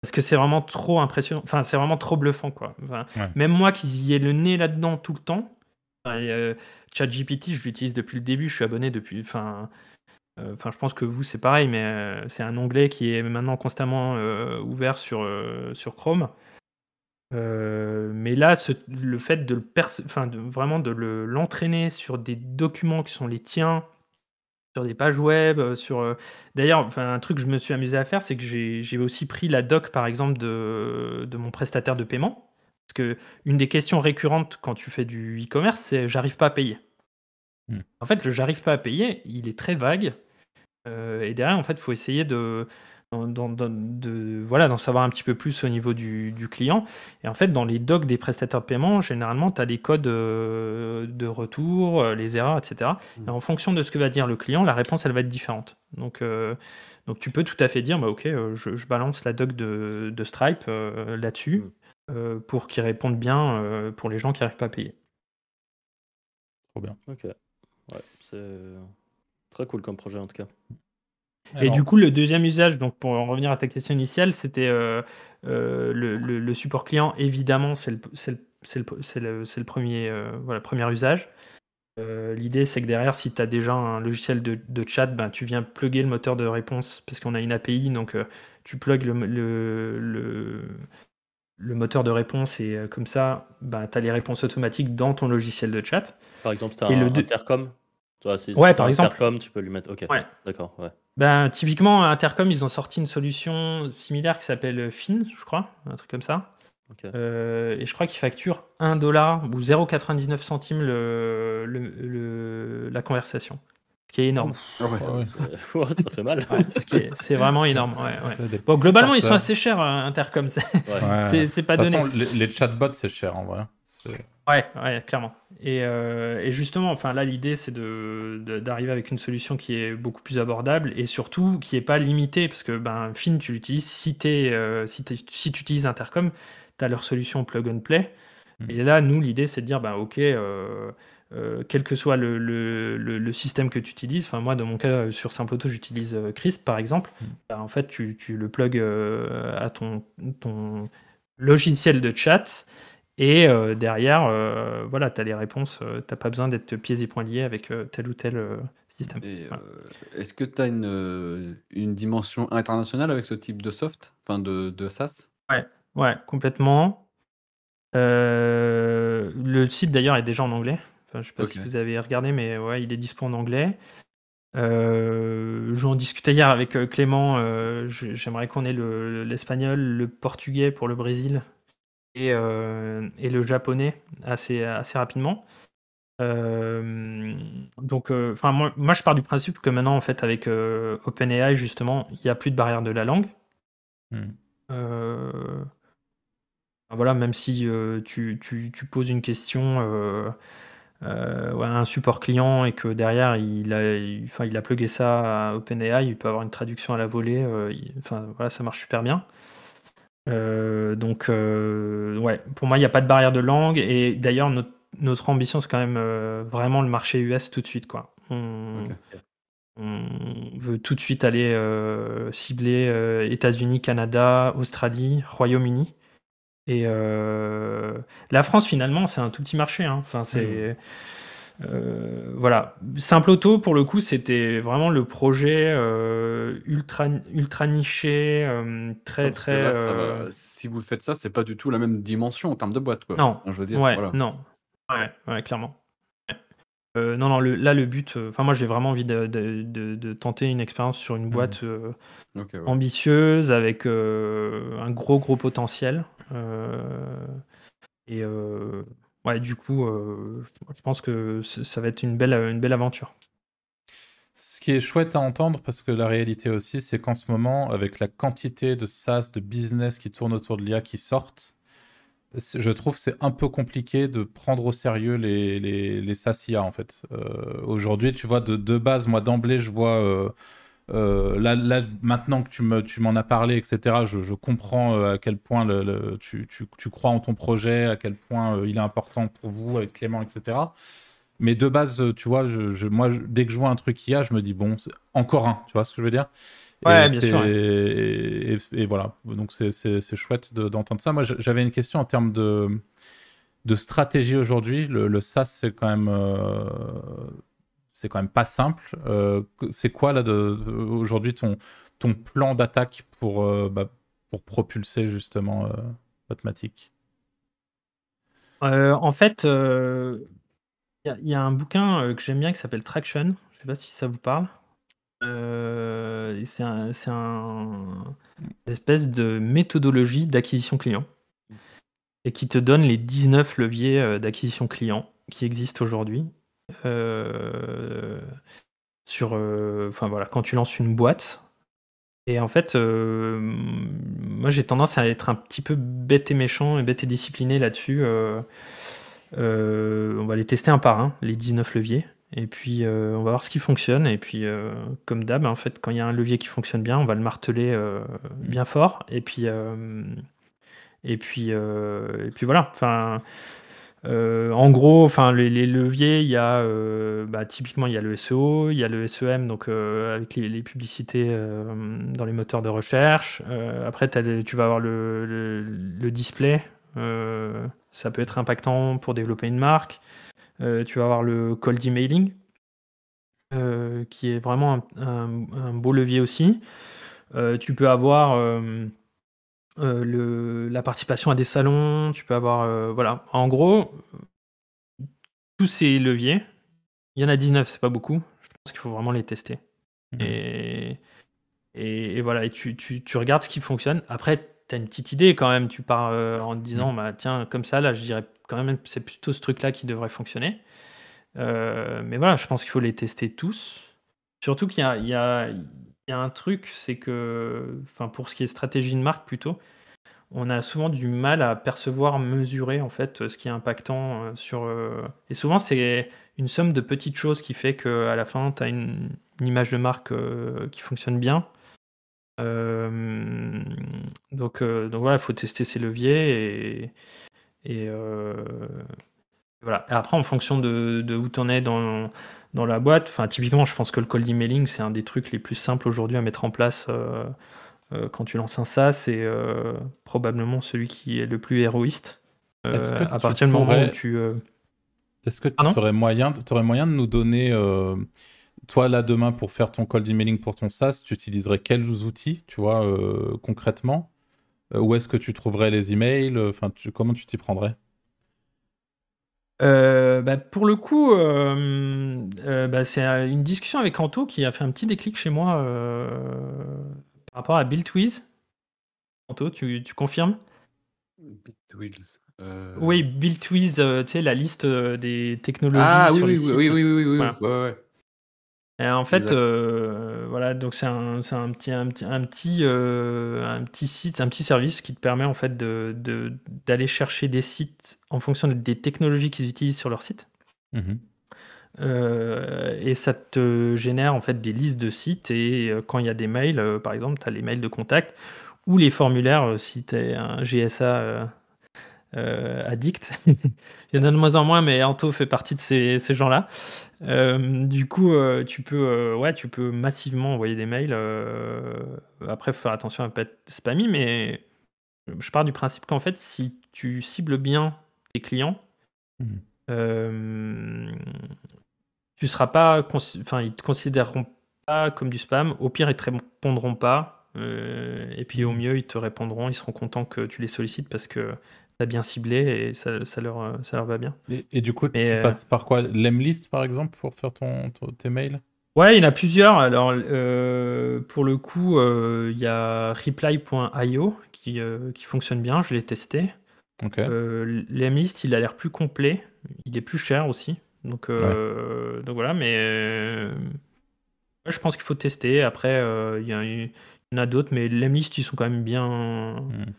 Parce que c'est vraiment trop impressionnant. Enfin, c'est vraiment trop bluffant, quoi. Même moi qui y ai le nez là-dedans tout le temps, euh, ChatGPT, je l'utilise depuis le début, je suis abonné depuis. Enfin, enfin je pense que vous, c'est pareil, mais c'est un onglet qui est maintenant constamment ouvert sur, sur Chrome. Mais là, le fait de, le enfin, de vraiment de l'entraîner sur des documents qui sont les tiens, sur des pages web, euh, sur. Euh, d'ailleurs, enfin, un truc que je me suis amusé à faire, c'est que j'ai aussi pris la doc, par exemple, de, de mon prestataire de paiement. Parce que une des questions récurrentes quand tu fais du e-commerce, c'est j'arrive pas à payer. Hmm. En fait, le j'arrive pas à payer, il est très vague. Euh, et derrière, en fait, il faut essayer de, de, voilà, d'en savoir un petit peu plus au niveau du, client. Et en fait, dans les docs des prestataires de paiement, généralement, tu as des codes euh, de retour, euh, les erreurs, etc. Mmh. Et en fonction de ce que va dire le client, la réponse, elle va être différente. Donc, euh, donc tu peux tout à fait dire, bah, OK, je, balance la doc de, Stripe là-dessus mmh. pour qu'il réponde bien pour les gens qui n'arrivent pas à payer. Trop bien. Ok. c'est très cool comme projet en tout cas. Et du coup, le deuxième usage, donc pour en revenir à ta question initiale, c'était euh, euh, le, support client. Évidemment, c'est le, le, le, premier, euh, voilà, premier usage. L'idée, c'est que derrière, si tu as déjà un logiciel de, chat, ben, tu viens plugger le moteur de réponse parce qu'on a une API. Donc, tu plugs le, le, moteur de réponse et comme ça, ben, tu as les réponses automatiques dans ton logiciel de chat. Par exemple, as un intercom Toi, ouais, par exemple. Intercom, tu peux lui mettre. Ok. Ouais. D'accord. Ouais. Ben, typiquement, Intercom, ils ont sorti une solution similaire qui s'appelle Fin, je crois, un truc comme ça. Euh, et je crois qu'ils facturent 1 dollar ou 0,99 centimes le, le, la conversation. Ce qui est énorme. Ah (laughs) ça fait mal. c'est vraiment énorme. Bon, globalement, ils sont assez chers, hein, Intercom. C'est (laughs) pas donné. Façon, les, les chatbots, c'est cher en vrai. Ouais, ouais, clairement. Et, euh, et, justement, enfin là, l'idée, c'est d'arriver de, d'arriver avec une solution qui est beaucoup plus abordable et surtout qui n'est pas limitée, parce que ben, Fin, tu l'utilises si, euh, si, si, tu utilises Intercom, tu as leur solution plug and play. Mm. Et là, nous, l'idée, c'est de dire, ben, ok, euh, quel que soit le, le, le, système que tu utilises, enfin moi, dans mon cas, sur Simple Auto, j'utilise Crisp, par exemple. Mm. Ben, en fait, tu, tu le plug à ton, ton logiciel de chat et euh, derrière, euh, voilà, tu as les réponses. Euh, tu n'as pas besoin d'être pieds et poings liés avec tel ou tel système. Est-ce que tu as une, une, dimension internationale avec ce type de soft, enfin de, de SaaS? Ouais, ouais, complètement. le site d'ailleurs est déjà en anglais. Enfin, je sais pas si vous avez regardé, mais ouais, il est dispo en anglais. Euh, J'en discutais hier avec euh, Clément. euh, J'aimerais qu'on ait le- l'espagnol, le, portugais pour le Brésil et, euh, et le japonais assez, assez rapidement. Donc, enfin, moi, moi, je pars du principe que maintenant, en fait, avec OpenAI, justement, il n'y a plus de barrière de la langue. Hmm. Voilà, même si tu, tu- tu poses une question euh, ouais, un support client et que derrière il a, il, enfin, il a plugué ça à OpenAI, il peut avoir une traduction à la volée. euh, il- enfin, voilà, ça marche super bien. Euh, donc, ouais, pour moi, il n'y a pas de barrière de langue. Et d'ailleurs, notre, notre ambition, c'est quand même vraiment le marché US tout de suite. Quoi. On, on veut tout de suite aller cibler États-Unis, Canada, Australie, Royaume-Uni. Et euh, la France, finalement, c'est un tout petit marché. hein. Enfin, c'est. euh, voilà. Simple Auto, pour le coup, c'était vraiment le projet euh, ultra, ultra niché, euh, très, très. là, ça va- Si vous faites ça, c'est pas du tout la même dimension en termes de boîte. Quoi. Non. Je veux dire, ouais, voilà. non. Ouais, ouais, clairement. Ouais. Non, non, le- là, le but. Enfin, moi, j'ai vraiment envie de, de- de- de tenter une expérience sur une boîte Ok, ouais. ambitieuse, avec un gros, gros potentiel. Euh, et euh, ouais, du coup, euh, je pense que ça va être une belle, une belle aventure. Ce qui est chouette à entendre, parce que la réalité aussi, c'est qu'en ce moment, avec la quantité de SaaS, de business qui tournent autour de l'IA qui sortent, je trouve que c'est un peu compliqué de prendre au sérieux les, les, les SaaS IA, en fait. Aujourd'hui, tu vois, de, de base, moi, d'emblée, je vois... euh, là, là, maintenant que tu me- tu m'en as parlé, etc., je, je comprends euh, à quel point le, le- tu, tu- tu crois en ton projet, à quel point euh, il est important pour vous avec Clément, etc. Mais de base, tu vois, je, je- moi, je- dès que je vois un truc IA, je me dis, bon, c'est encore un, tu vois ce que je veux dire? Ouais, Et bien sûr, ouais. Et, et- et voilà, donc c'est- chouette de- d'entendre ça. Moi, j'avais une question en termes de, de stratégie aujourd'hui. Le, le SaaS, c'est quand même... euh, c'est quand même pas simple. Euh, c'est quoi là aujourd'hui ton, ton plan d'attaque pour, euh, bah, pour propulser justement euh, Euh, en fait, il y, a- un bouquin que j'aime bien qui s'appelle Traction. Je sais pas si ça vous parle. C'est un, un- une espèce de méthodologie d'acquisition client et qui te donne les 19 leviers d'acquisition client qui existent aujourd'hui. Euh, sur, euh, enfin voilà, quand tu lances une boîte. Et en fait, euh, moi j'ai tendance à être un petit peu bête et méchant et bête et discipliné là-dessus. On va les tester un par un, les 19 leviers. Et puis on va voir ce qui fonctionne. Et puis comme d'hab, en fait, quand il y a un levier qui fonctionne bien, on va le marteler bien fort. Et puis et puis et puis voilà. Enfin. Euh, en gros, enfin les, leviers, il y a euh, bah, typiquement il y a le SEO, il y a le SEM, donc euh, avec les, publicités dans les moteurs de recherche. Après, tu vas avoir le, display, ça peut être impactant pour développer une marque. Tu vas avoir le cold emailing, qui est vraiment un, un- beau levier aussi. Tu peux avoir euh, le, la participation à des salons, tu peux avoir... euh, voilà, en gros, tous ces leviers, il y en a 19, c'est pas beaucoup. Je pense qu'il faut vraiment les tester. Mhm. Et, et, et voilà, et tu, tu, tu regardes ce qui fonctionne. Après, tu as une petite idée quand même. Tu pars euh, en te disant, bah, tiens, comme ça, là, je dirais quand même c'est plutôt ce truc-là qui devrait fonctionner. Euh, mais voilà, je pense qu'il faut les tester tous. Surtout qu'il y a, il y, a, il y a un truc, c'est que, enfin, pour ce qui est stratégie de marque plutôt, on a souvent du mal à percevoir, mesurer en fait ce qui est impactant euh, sur. euh, Et souvent, c'est une somme de petites choses qui fait qu'à la fin, tu as une, image de marque euh, qui fonctionne bien. Donc, donc voilà, il faut tester ces leviers et, voilà. Et après, en fonction de, de où tu en es dans, dans la boîte, enfin, typiquement, je pense que le cold emailing, c'est un des trucs les plus simples aujourd'hui à mettre en place euh, euh, quand tu lances un SaaS. C'est euh, probablement celui qui est le plus héroïste. Est-ce que à tu partir du moment pourrais- où tu. Est-ce que tu aurais moyen, de nous donner, toi là demain pour faire ton cold emailing pour ton SaaS, tu utiliserais quels outils, tu vois, concrètement? Où est-ce que tu trouverais les emails? Enfin, tu- comment tu t'y prendrais? Euh, bah, pour le coup, euh, euh, bah, c'est une discussion avec Anto qui a fait un petit déclic chez moi par rapport à BuildWiz. Anto, tu, tu confirmes? Oui, euh, tu sais, la liste des technologies Ah oui, sur oui, les oui, sites. oui, oui, oui, oui, oui, Voilà. ouais, ouais, ouais. Et en fait, euh, voilà, donc c'est un, un petit, un petit, un petit, euh, un petit site, un petit service qui te permet en fait de, de- d'aller chercher des sites en fonction des technologies qu'ils utilisent sur leur site. Mhm. Euh, et ça te génère en fait des listes de sites et quand il y a des mails, par exemple, tu as les mails de contact ou les formulaires si tu es un GSA euh, addict. (laughs) il y en a de moins en moins, mais Anto fait partie de ces, ces gens-là. Euh, du coup, euh, tu, peux, euh, ouais, tu peux massivement envoyer des mails. après, faut faire attention à ne pas être spammy, mais je pars du principe qu'en fait, si tu cibles bien tes clients, Mhm. euh, tu seras pas, enfin, ils te considéreront pas comme du spam. Au pire, ils te répondront pas. euh, et puis au mieux, ils te répondront. Ils seront contents que tu les sollicites parce que as bien ciblé et ça, ça leur, euh, ça leur va bien. Et, et du coup, Mais, tu euh, passes par quoi? Lemlist, par exemple, pour faire ton, ton- tes mails? Ouais, il y en a plusieurs. Alors, euh, pour le coup, euh, il y a reply.io qui, qui fonctionne bien. Je l'ai testé. Ok. Euh, L'Emlist, il a l'air plus complet. Il est plus cher aussi. Donc, donc voilà, mais je pense qu'il faut tester. Après, il y, en a d'autres, mais l'Emlist, ils sont quand même bien, Mhm.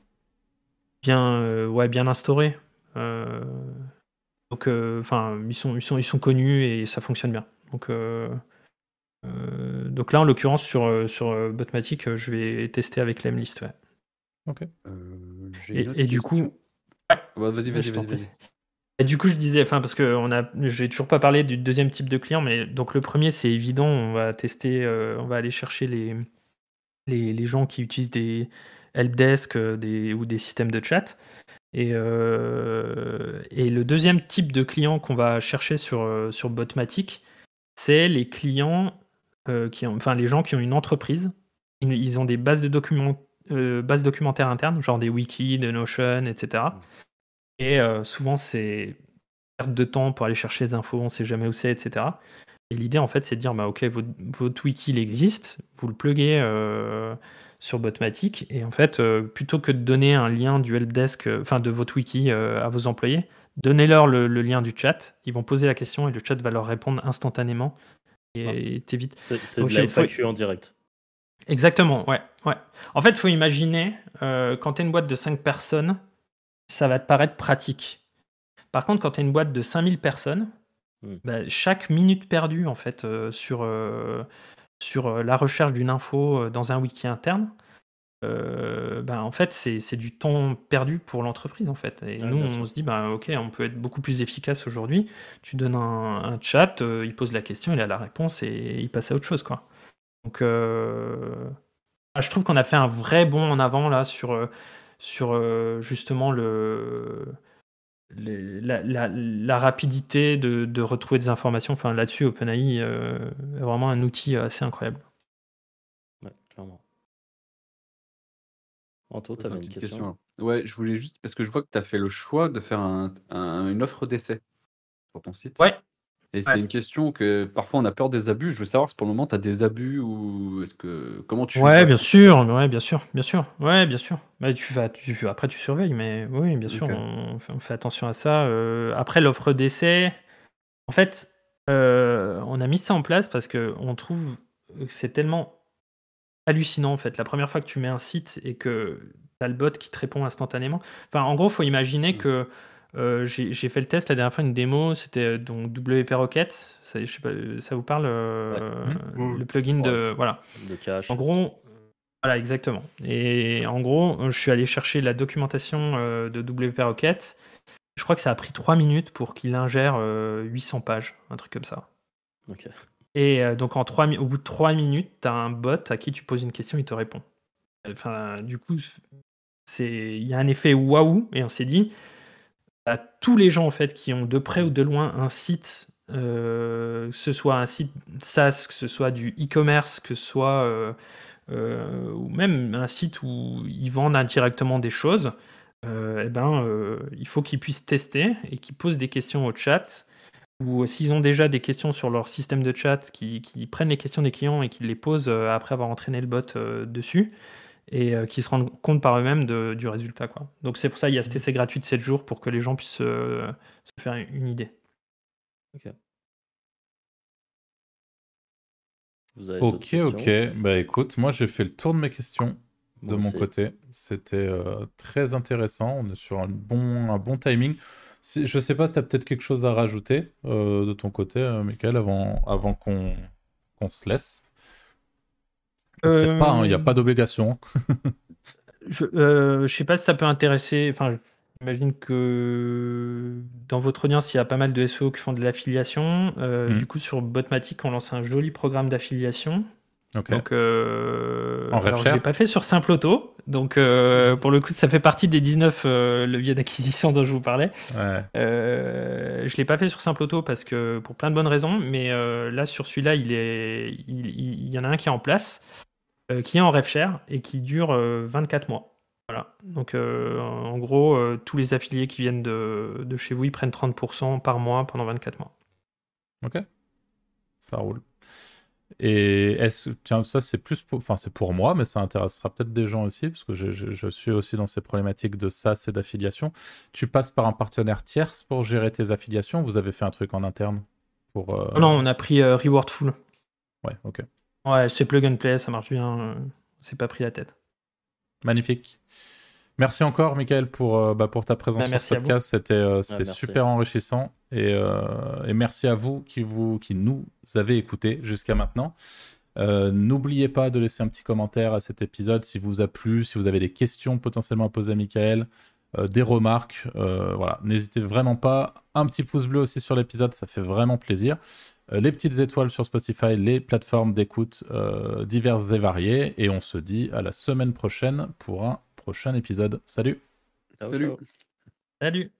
Bien, euh, ouais, bien instaurés. Euh, donc, euh, enfin, ils sont, ils sont, ils sont connus et ça fonctionne bien. Donc, euh, euh, donc là, en l'occurrence, sur, sur Botmatic, je vais tester avec l'Emlist. Ouais. Euh, j'ai Et- du coup- Ouais, vas-y, vas-y, vas-y. Et du coup, je disais, enfin, parce que on a, j'ai toujours pas parlé du deuxième type de client, mais donc le premier, c'est évident, on va tester, euh, on va aller chercher les, les, les gens qui utilisent des helpdesk euh, ou des systèmes de chat. Et, euh, et le deuxième type de client qu'on va chercher sur, euh, sur Botmatic, c'est les clients qui enfin, les gens qui ont une entreprise. Ils, ont des bases de bases documentaires internes, genre des wikis, des Notion, etc. Et souvent, c'est perte de temps pour aller chercher les infos, on sait jamais où c'est, etc. Et l'idée, en fait, c'est de dire, bah, OK, votre, votre wiki, il existe, vous le pluguez sur Botmatic, et en fait, euh, plutôt que de donner un lien du helpdesk, euh, enfin, de votre wiki euh, à vos employés, donnez-leur le, le lien du chat, ils vont poser la question et le chat va leur répondre instantanément, et t'évites. C'est de la faut- FAQ en direct. Exactement, ouais. ouais. En fait, il faut imaginer, quand tu es une boîte de 5 personnes, ça va te paraître pratique. Par contre, quand tu es une boîte de 5000 personnes, Hmm. bah, chaque minute perdue en fait, sur, sur euh, la recherche d'une info euh, dans un wiki interne, euh, bah, en fait, c'est du temps perdu pour l'entreprise. en fait. Et nous, on sûr. se dit, bah, ok, on peut être beaucoup plus efficace aujourd'hui. Tu donnes un, un chat, euh, il pose la question, il a la réponse et il passe à autre chose. quoi. Donc, euh, ah, je trouve qu'on a fait un vrai bond en avant là sur, sur justement le, les- la, la- la rapidité de, de retrouver des informations. Enfin, là-dessus, OpenAI euh, est vraiment un outil assez incroyable. Ouais, clairement. Anto, tu Une avais une question, alors. Ouais, je voulais juste, parce que je vois que tu as fait le choix de faire un- un- une offre d'essai sur ton site. Ouais. Et c'est une question que parfois on a peur des abus. Je veux savoir si pour le moment tu as des abus ou est-ce que. Comment tu. Ouais, bien sûr, ouais, bien sûr, bien sûr, ouais, bien sûr. Bah, tu vas, tu, après tu surveilles, mais oui, bien sûr, on, fait- on fait attention à ça. Euh, après l'offre d'essai, en fait, euh, on a mis ça en place parce que on trouve que c'est tellement hallucinant en fait. La première fois que tu mets un site et que tu as le bot qui te répond instantanément. Enfin, en gros, faut imaginer Mm. que euh, j'ai j'ai fait le test la dernière fois, une démo, c'était euh, donc WP Rocket. Ça, je sais pas, ça vous parle euh, Mm. Le plugin de voilà. de cache. En gros, voilà, exactement. Et en gros, je suis allé chercher la documentation euh, de WP Rocket. Je crois que ça a pris 3 minutes pour qu'il ingère euh, 800 pages, un truc comme ça. Ok. Et euh, donc, en trois mi- au bout de 3 minutes, tu as un bot à qui tu poses une question, il te répond. Enfin, du coup, c'est il y a un effet waouh, et on s'est dit, à tous les gens en fait qui ont de près ou de loin un site, euh, que ce soit un site SaaS, que ce soit du e-commerce, que ce soit euh, ou même un site où ils vendent indirectement des choses, eh ben, il faut qu'ils puissent tester et qu'ils posent des questions au chat. Ou s'ils ont déjà des questions sur leur système de chat, qui, prennent les questions des clients et qui les posent euh, après avoir entraîné le bot euh, dessus, et euh, qui se rendent compte par eux-mêmes du résultat. Quoi. Donc c'est pour ça qu'il y a ce essai gratuit de 7 jours pour que les gens puissent se faire une idée. Ok. ok, ok. Bah écoute, moi j'ai fait le tour de mes questions de mon côté. C'était très intéressant. On est sur un bon, un bon timing. Je sais pas si tu as peut-être quelque chose à rajouter euh, de ton côté, euh, Michael, avant, avant qu'on se laisse. Peut-être pas, il hein, n'y a pas d'obligation. (laughs) je, euh, je sais pas si ça peut intéresser. Enfin, j'imagine que dans votre audience, il y a pas mal de SEO qui font de l'affiliation. Euh, mmh. Du coup, sur Botmatic, on lance un joli programme d'affiliation. Donc, euh, en alors, je l'ai pas fait sur Simple Auto. Donc, euh, pour le coup, ça fait partie des 19 euh, leviers d'acquisition dont je vous parlais. Ouais. Euh, je l'ai pas fait sur Simple Auto parce que pour plein de bonnes raisons. Mais euh, là, sur celui-là, il, est, il, il, y en a un qui est en place, qui est en RevShare et qui dure 24 mois. Voilà. Donc, en gros, tous les affiliés qui viennent de, de chez vous, ils prennent 30% par mois pendant 24 mois. Ok. Ça roule. Et est-ce, tiens, ça c'est plus pour, enfin c'est pour moi, mais ça intéressera peut-être des gens aussi, parce que je, je, suis aussi dans ces problématiques de SaaS et d'affiliation. Tu passes par un partenaire tierce pour gérer tes affiliations Vous avez fait un truc en interne pour euh, Non, on a pris euh, Rewardful. Ouais, ok. Ouais, c'est plug and play, ça marche bien. Euh, c'est pas pris la tête. Magnifique. Merci encore, Michael, pour, euh, bah, pour ta présence bah, sur ce podcast. C'était euh, super enrichissant. Et, euh, et, merci à vous qui, vous qui nous avez écoutés jusqu'à maintenant. N'oubliez pas de laisser un petit commentaire à cet épisode si vous a plu, si vous avez des questions potentiellement à poser à Michael, des remarques. voilà, n'hésitez vraiment pas. Un petit pouce bleu aussi sur l'épisode, ça fait vraiment plaisir. Les petites étoiles sur Spotify, les plateformes d'écoute diverses et variées. Et on se dit à la semaine prochaine pour un prochain épisode. Salut Salut Salut